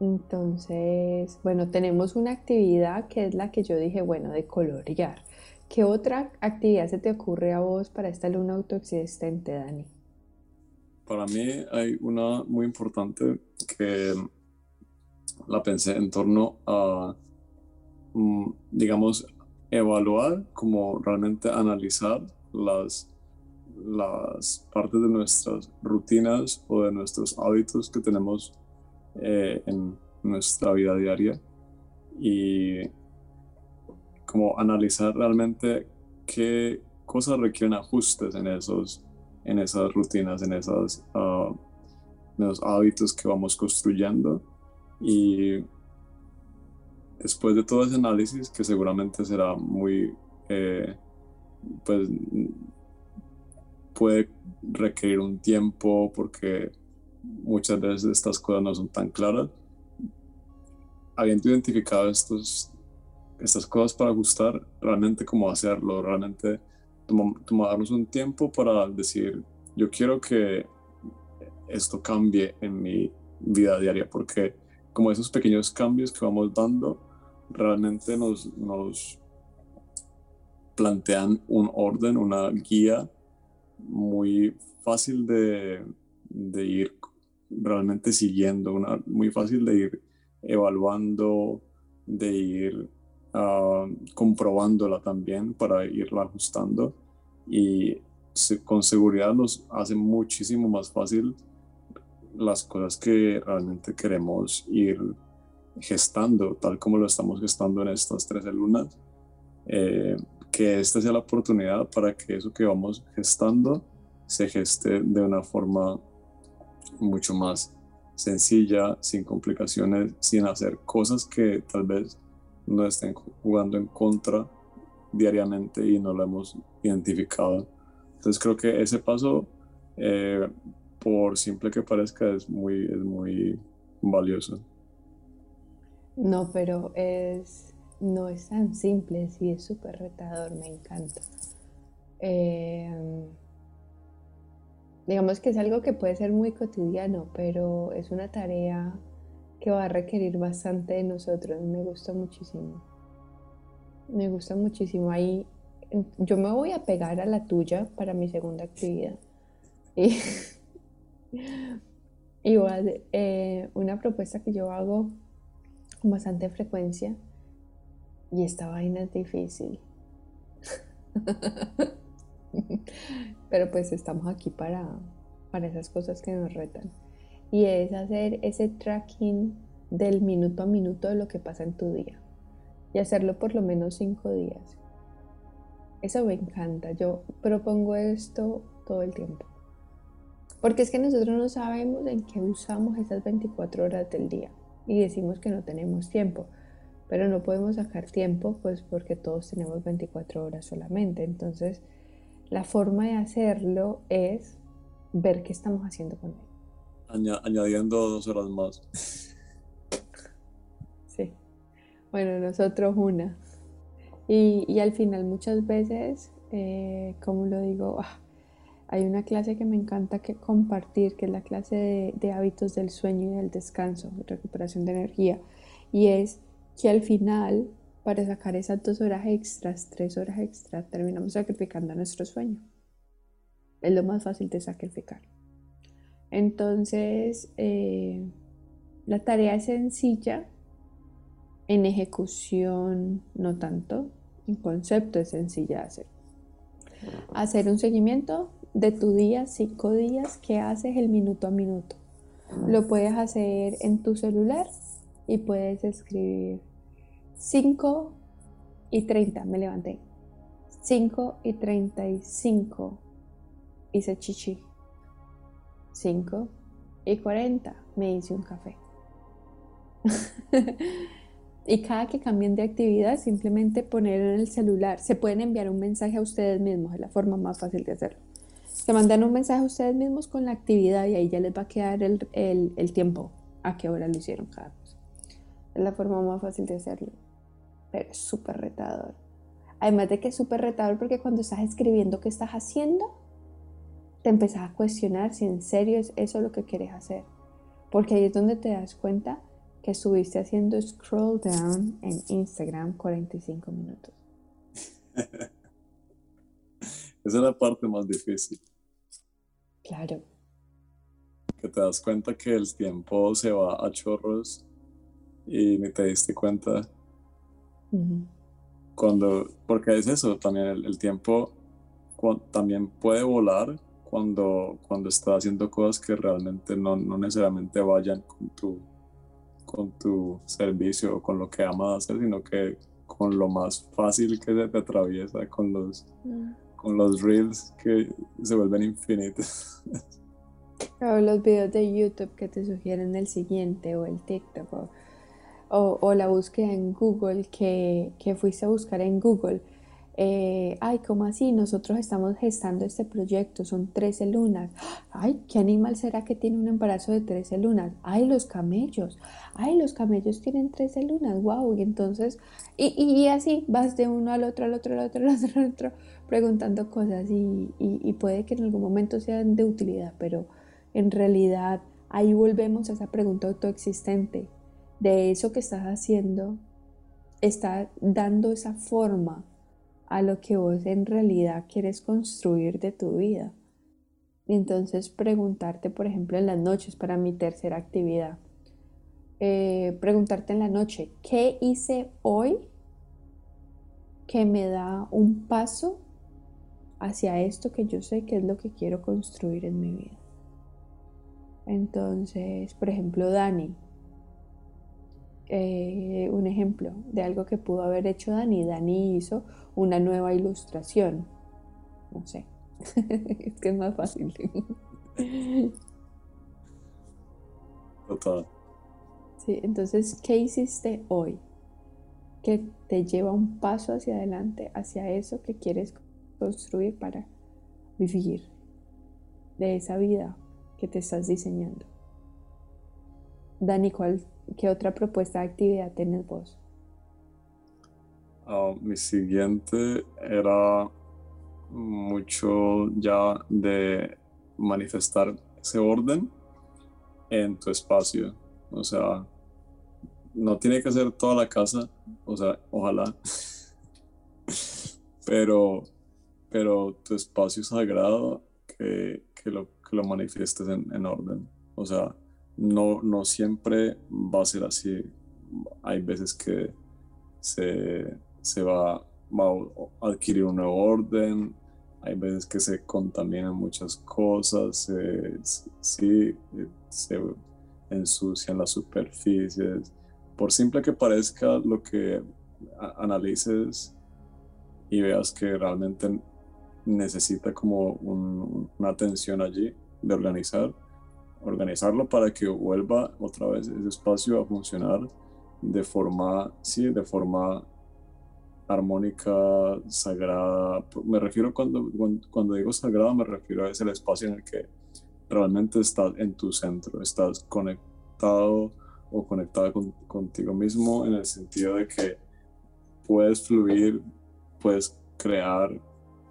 Entonces, bueno, tenemos una actividad que es la que yo dije, bueno, de colorear. ¿Qué otra actividad se te ocurre a vos para esta luna autoexistente, Dani? Para mí hay una muy importante que la pensé en torno a, mm, digamos, evaluar, como realmente analizar las, las partes de nuestras rutinas o de nuestros hábitos que tenemos eh, en nuestra vida diaria y como analizar realmente qué cosas requieren ajustes en esos en esas rutinas en esos, uh, en esos hábitos que vamos construyendo y después de todo ese análisis, que seguramente será muy, eh, pues puede requerir un tiempo porque muchas veces estas cosas no son tan claras. Habiendo identificado estos, estas cosas para ajustar, realmente cómo hacerlo, realmente tomarnos un tiempo para decir, yo quiero que esto cambie en mi vida diaria, porque como esos pequeños cambios que vamos dando realmente nos, nos plantean un orden, una guía muy fácil de, ir realmente siguiendo, una, muy fácil de ir evaluando, de ir uh, comprobándola también para irla ajustando. Y con seguridad nos hace muchísimo más fácil las cosas que realmente queremos ir gestando, tal como lo estamos gestando en estas 13 lunas, eh, que esta sea la oportunidad para que eso que vamos gestando se geste de una forma mucho más sencilla, sin complicaciones, sin hacer cosas que tal vez nos estén jugando en contra diariamente y no lo hemos identificado. Entonces creo que ese paso, eh, por simple que parezca, es muy, es muy valioso. No, pero es, no es tan simple, sí es súper retador, me encanta. Em, digamos que es algo que puede ser muy cotidiano, pero es una tarea que va a requerir bastante de nosotros. Me gusta muchísimo. Me gusta muchísimo. Ahí yo me voy a pegar a la tuya para mi segunda actividad. Y igual, eh, una propuesta que yo hago con bastante frecuencia y esta vaina es difícil. Pero pues estamos aquí para, para esas cosas que nos retan. Y es hacer ese tracking del minuto a minuto de lo que pasa en tu día. Y hacerlo por lo menos cinco días. Eso me encanta. Yo propongo esto todo el tiempo. Porque es que nosotros no sabemos en qué usamos esas 24 horas del día y decimos que no tenemos tiempo, pero no podemos sacar tiempo pues porque todos tenemos 24 horas solamente. Entonces, la forma de hacerlo es ver qué estamos haciendo con él. Añadiendo dos horas más. Sí. Bueno, nosotros una. Y, al final muchas veces, eh, como lo digo, ah, hay una clase que me encanta que compartir, que es la clase de, hábitos del sueño y del descanso, recuperación de energía. Y es que al final, para sacar esas dos horas extras, tres horas extras, terminamos sacrificando nuestro sueño. Es lo más fácil de sacrificar. Entonces, eh, la tarea es sencilla, en ejecución no tanto, en concepto es sencilla hacer. Hacer un seguimiento de tu día, cinco días, que haces el minuto a minuto. Lo puedes hacer en tu celular y puedes escribir 5 y 30, me levanté. 5 y 35, hice chichi. 5 y 40, me hice un café. Y cada que cambien de actividad, simplemente poner en el celular. Se pueden enviar un mensaje a ustedes mismos, es la forma más fácil de hacerlo. Se mandan un mensaje a ustedes mismos con la actividad y ahí ya les va a quedar el, el, tiempo a qué hora lo hicieron cada cosa. Es la forma más fácil de hacerlo. Pero es súper retador. Además de que es súper retador porque cuando estás escribiendo qué estás haciendo, te empezás a cuestionar si en serio es eso lo que quieres hacer. Porque ahí es donde te das cuenta que estuviste haciendo scroll down en Instagram 45 minutos. Esa es la parte más difícil. Claro. Que te das cuenta que el tiempo se va a chorros y ni te diste cuenta. Cuando, porque es eso, también el, tiempo también puede volar cuando, cuando estás haciendo cosas que realmente no, no necesariamente vayan con tu con tu servicio o con lo que amas hacer, sino que con lo más fácil que se te atraviesa, con los, mm. con los reels que se vuelven infinitos. O los videos de YouTube que te sugieren el siguiente, o el TikTok, o, o, la búsqueda en Google que, que fuiste a buscar en Google eh, ay, ¿cómo así? Nosotros estamos gestando este proyecto, son 13 lunas. Ay, ¿qué animal será que tiene un embarazo de 13 lunas? Ay, los camellos. Ay, los camellos tienen 13 lunas, wow. Y entonces, y, así vas de uno al otro, al otro, al otro, al otro, al otro, preguntando cosas y, puede que en algún momento sean de utilidad, pero en realidad ahí volvemos a esa pregunta autoexistente. De eso que estás haciendo, está dando esa forma a lo que vos en realidad quieres construir de tu vida. entonces preguntarte, por ejemplo, en las noches, para mi tercera actividad, eh, preguntarte en la noche, ¿qué hice hoy que me da un paso hacia esto que yo sé que es lo que quiero construir en mi vida? Entonces, por ejemplo, Dani, eh, un ejemplo de algo que pudo haber hecho Dani. Dani hizo una nueva ilustración. No sé, es que es más fácil. Total. Sí, entonces, ¿qué hiciste hoy? Que te lleva un paso hacia adelante, hacia eso que quieres construir para vivir de esa vida que te estás diseñando. Dani, ¿cuál ¿Qué otra propuesta de actividad tienes vos? Ah, mi siguiente era mucho ya de manifestar ese orden en tu espacio. O sea, no tiene que ser toda la casa, o sea, ojalá. pero, pero tu espacio sagrado que, que, lo, que lo manifiestes en, en orden. O sea, no, no siempre va a ser así. Hay veces que se, va, a adquirir un nuevo orden, hay veces que se contaminan muchas cosas, se, sí, se ensucian las superficies. Por simple que parezca, lo que analices y veas que realmente necesita como una atención allí de organizar, organizarlo para que vuelva otra vez ese espacio a funcionar de forma, sí, de forma armónica, sagrada. Me refiero cuando, cuando, digo sagrada, me refiero a ese espacio en el que realmente estás en tu centro, estás conectado o conectada contigo mismo en el sentido de que puedes fluir, puedes crear,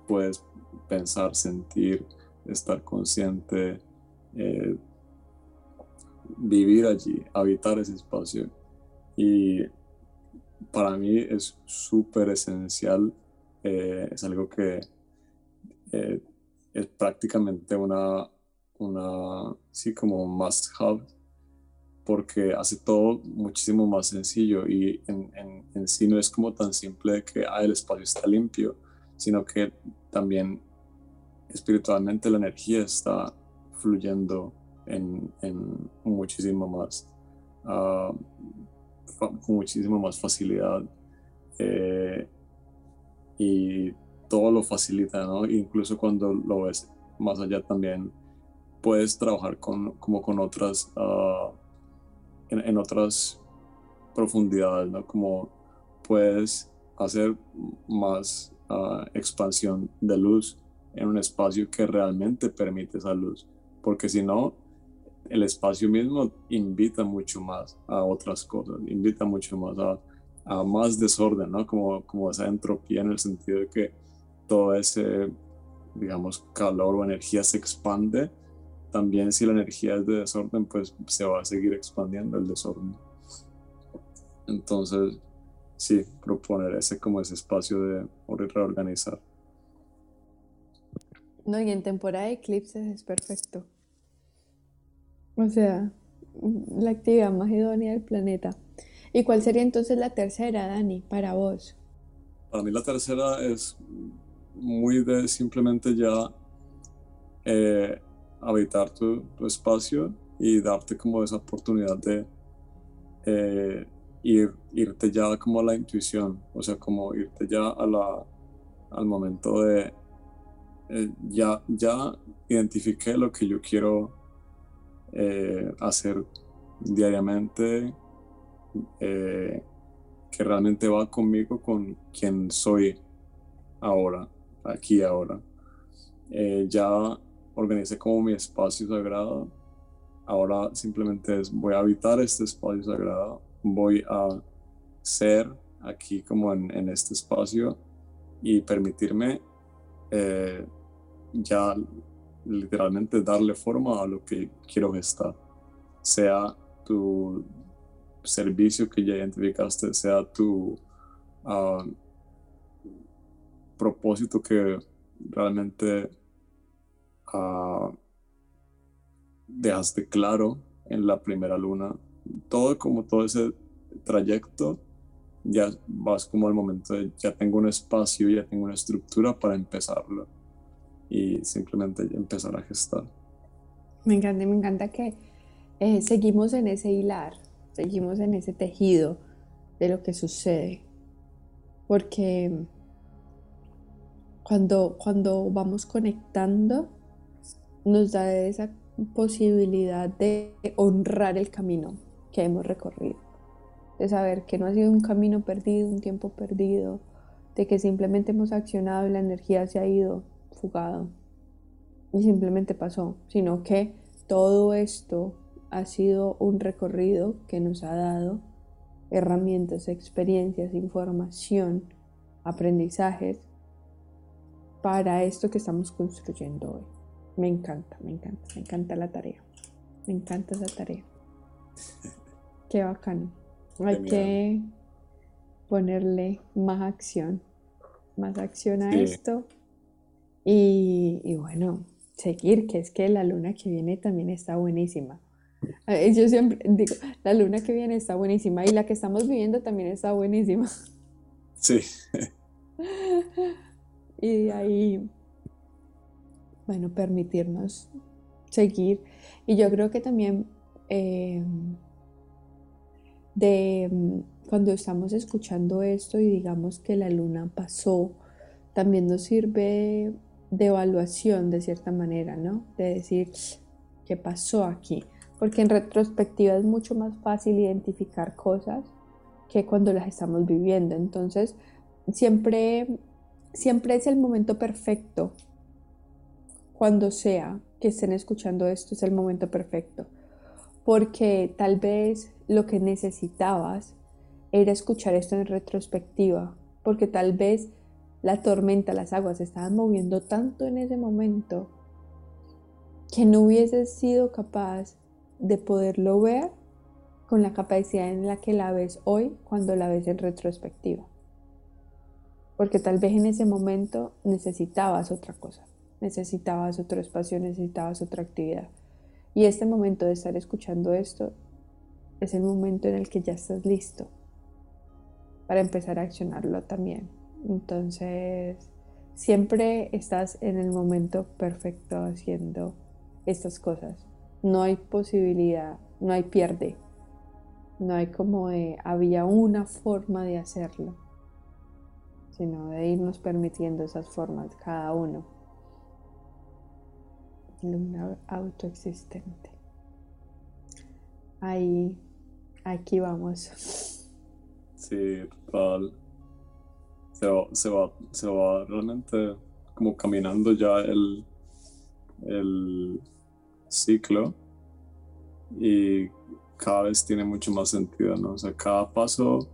puedes pensar, sentir, estar consciente, eh, vivir allí, habitar ese espacio. Y para mí es súper esencial, eh, es algo que eh, es prácticamente una, una, sí, como must have, porque hace todo muchísimo más sencillo y en, en, sí no es como tan simple que ah, el espacio está limpio, sino que también espiritualmente la energía está fluyendo en, en muchísimo más. Uh, con muchísima más facilidad eh, y todo lo facilita, ¿no? Incluso cuando lo ves más allá también puedes trabajar con, como con otras, ah, en, otras profundidades, ¿no? Como puedes hacer más ah, expansión de luz en un espacio que realmente permite esa luz, porque si no, el espacio mismo invita mucho más a otras cosas, invita mucho más a, más desorden, ¿no? Como, como esa entropía en el sentido de que todo ese, digamos, calor o energía se expande. También si la energía es de desorden, pues se va a seguir expandiendo el desorden. Entonces, sí, proponer ese como ese espacio de reorganizar. No, y en temporada de eclipses es perfecto. O sea, la actividad más idónea del planeta. ¿Y cuál sería entonces la tercera, Dani, para vos? Para mí la tercera es muy de simplemente ya eh, habitar tu, espacio y darte como esa oportunidad de eh, ir, irte ya como a la intuición, o sea, como irte ya a la, al momento de eh, ya, ya identifiqué lo que yo quiero eh, hacer diariamente eh, que realmente va conmigo con quien soy ahora, aquí ahora. Eh, ya organicé como mi espacio sagrado. Ahora simplemente es, voy a habitar este espacio sagrado, voy a ser aquí como en, en este espacio y permitirme ya literalmente darle forma a lo que quiero gestar, sea tu servicio que ya identificaste, sea tu ah, propósito que realmente uh, dejaste claro en la primera luna, todo como todo ese trayecto, ya vas como al momento de ya tengo un espacio, ya tengo una estructura para empezarlo y simplemente empezar a gestar. Me encanta, me encanta que eh, seguimos en ese hilar, seguimos en ese tejido de lo que sucede, porque cuando, cuando vamos conectando nos da esa posibilidad de honrar el camino que hemos recorrido, de saber que no ha sido un camino perdido, un tiempo perdido, de que simplemente hemos accionado y la energía se ha ido fugado y simplemente pasó, sino que todo esto ha sido un recorrido que nos ha dado herramientas, experiencias, información, aprendizajes para esto que estamos construyendo hoy. Me encanta, me encanta, me encanta la tarea. Me encanta esa tarea. Qué bacano. Hay que ponerle más acción, más acción a esto y, bueno, seguir, que es que la luna que viene también está buenísima. Yo siempre digo, la luna que viene está buenísima y la que estamos viviendo también está buenísima. Sí. Y ahí, bueno, permitirnos seguir. Y yo creo que también em, de cuando estamos escuchando esto y digamos que la luna pasó también nos sirve de evaluación de cierta manera, ¿no? De decir, ¿qué pasó aquí? Porque en retrospectiva es mucho más fácil identificar cosas que cuando las estamos viviendo. Entonces, siempre, siempre es el momento perfecto. Cuando sea que estén escuchando esto, es el momento perfecto. Porque tal vez lo que necesitabas era escuchar esto en retrospectiva. Porque tal vez la tormenta, las aguas se estaban moviendo tanto en ese momento que no hubieses sido capaz de poderlo ver con la capacidad en la que la ves hoy cuando la ves en retrospectiva. Porque tal vez en ese momento necesitabas otra cosa, necesitabas otro espacio, necesitabas otra actividad. Y este momento de estar escuchando esto es el momento en el que ya estás listo para empezar a accionarlo también. Entonces, siempre estás en el momento perfecto haciendo estas cosas. No hay posibilidad, no hay pierde. No hay como de, había una forma de hacerlo, sino de irnos permitiendo esas formas cada uno. Luna autoexistente. Ahí, aquí vamos. Sí, total se va, se va, se realmente como caminando ya el, el ciclo y cada vez tiene mucho más sentido, ¿no? O sea, cada paso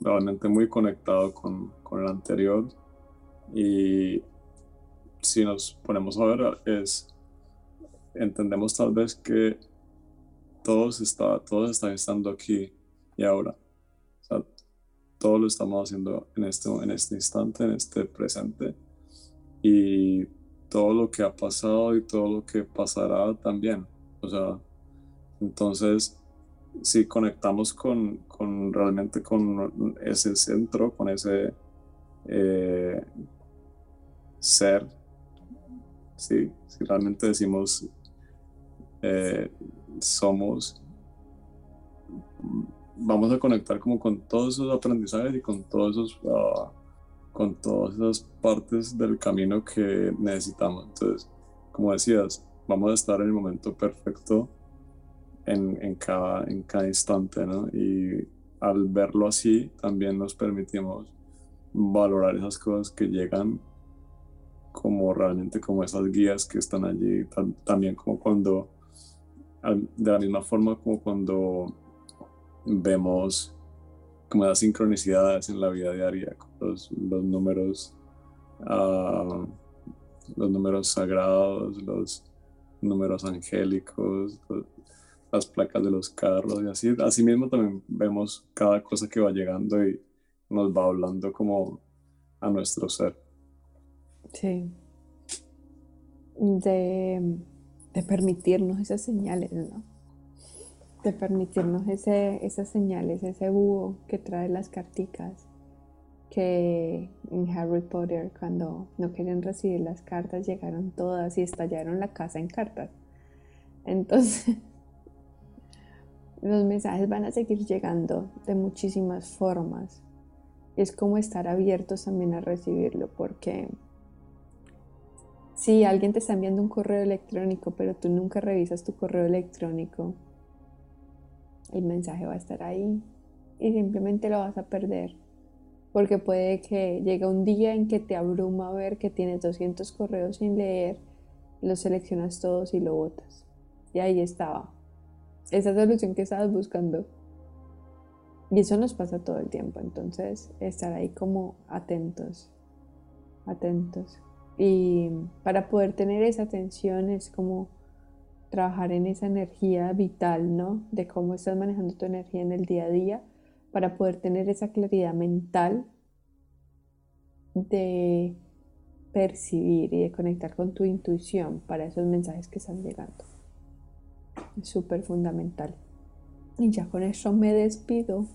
realmente muy conectado con, con el anterior y si nos ponemos a ver es entendemos tal vez que todos está todos están estando aquí y ahora todo lo estamos haciendo en este, en este instante, en este presente. Y todo lo que ha pasado y todo lo que pasará también. O sea, entonces, si conectamos con, con realmente con ese centro, con ese eh, ser, si realmente decimos eh, somos vamos a conectar como con todos esos aprendizajes y con todos esos ah, con todas esas partes del camino que necesitamos entonces como decías vamos a estar en el momento perfecto en, en cada en cada instante ¿no? y al verlo así también nos permitimos valorar esas cosas que llegan como realmente como esas guías que están allí también como cuando de la misma forma como cuando vemos como las sincronicidades en la vida diaria, los, números, uh, los números sagrados, los números angélicos, las placas de los carros y así. Así mismo también vemos cada cosa que va llegando y nos va hablando como a nuestro ser. Sí. De, de permitirnos esas señales, ¿no? De permitirnos ese, esas señales, ese búho que trae las carticas, que en Harry Potter cuando no querían recibir las cartas llegaron todas y estallaron la casa en cartas. Entonces, los mensajes van a seguir llegando de muchísimas formas. Es como estar abiertos también a recibirlo, porque si alguien te está enviando un correo electrónico, pero tú nunca revisas tu correo electrónico, el mensaje va a estar ahí y simplemente lo vas a perder. Porque puede que llegue un día en que te abruma ver que tienes 200 correos sin leer, los seleccionas todos y lo botas. Y ahí estaba. Esa solución que estabas buscando. Y eso nos pasa todo el tiempo. Entonces, estar ahí como atentos. Atentos. Y para poder tener esa atención es como trabajar en esa energía vital, ¿no? De cómo estás manejando tu energía en el día a día para poder tener esa claridad mental de percibir y de conectar con tu intuición para esos mensajes que están llegando. Es súper fundamental. Y ya con eso me despido.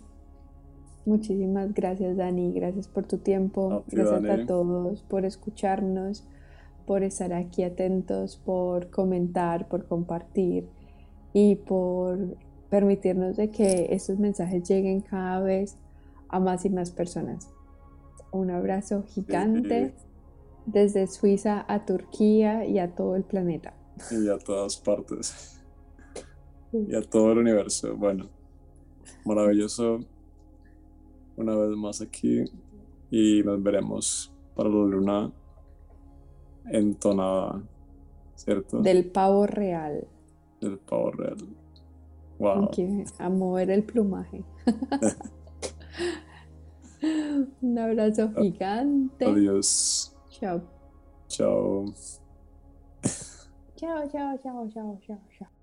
Muchísimas gracias Dani, gracias por tu tiempo, gracias a todos por escucharnos por estar aquí atentos, por comentar, por compartir y por permitirnos de que estos mensajes lleguen cada vez a más y más personas. Un abrazo gigante desde Suiza a Turquía y a todo el planeta. Y a todas partes. Y a todo el universo. Bueno, maravilloso una vez más aquí y nos veremos para la luna entonada, ¿cierto? Del pavo real. Del pavo real. Wow. a mover el plumaje. Un abrazo gigante. Adiós. Chao. Chao. Chao, chao, chao, chao, chao, chao.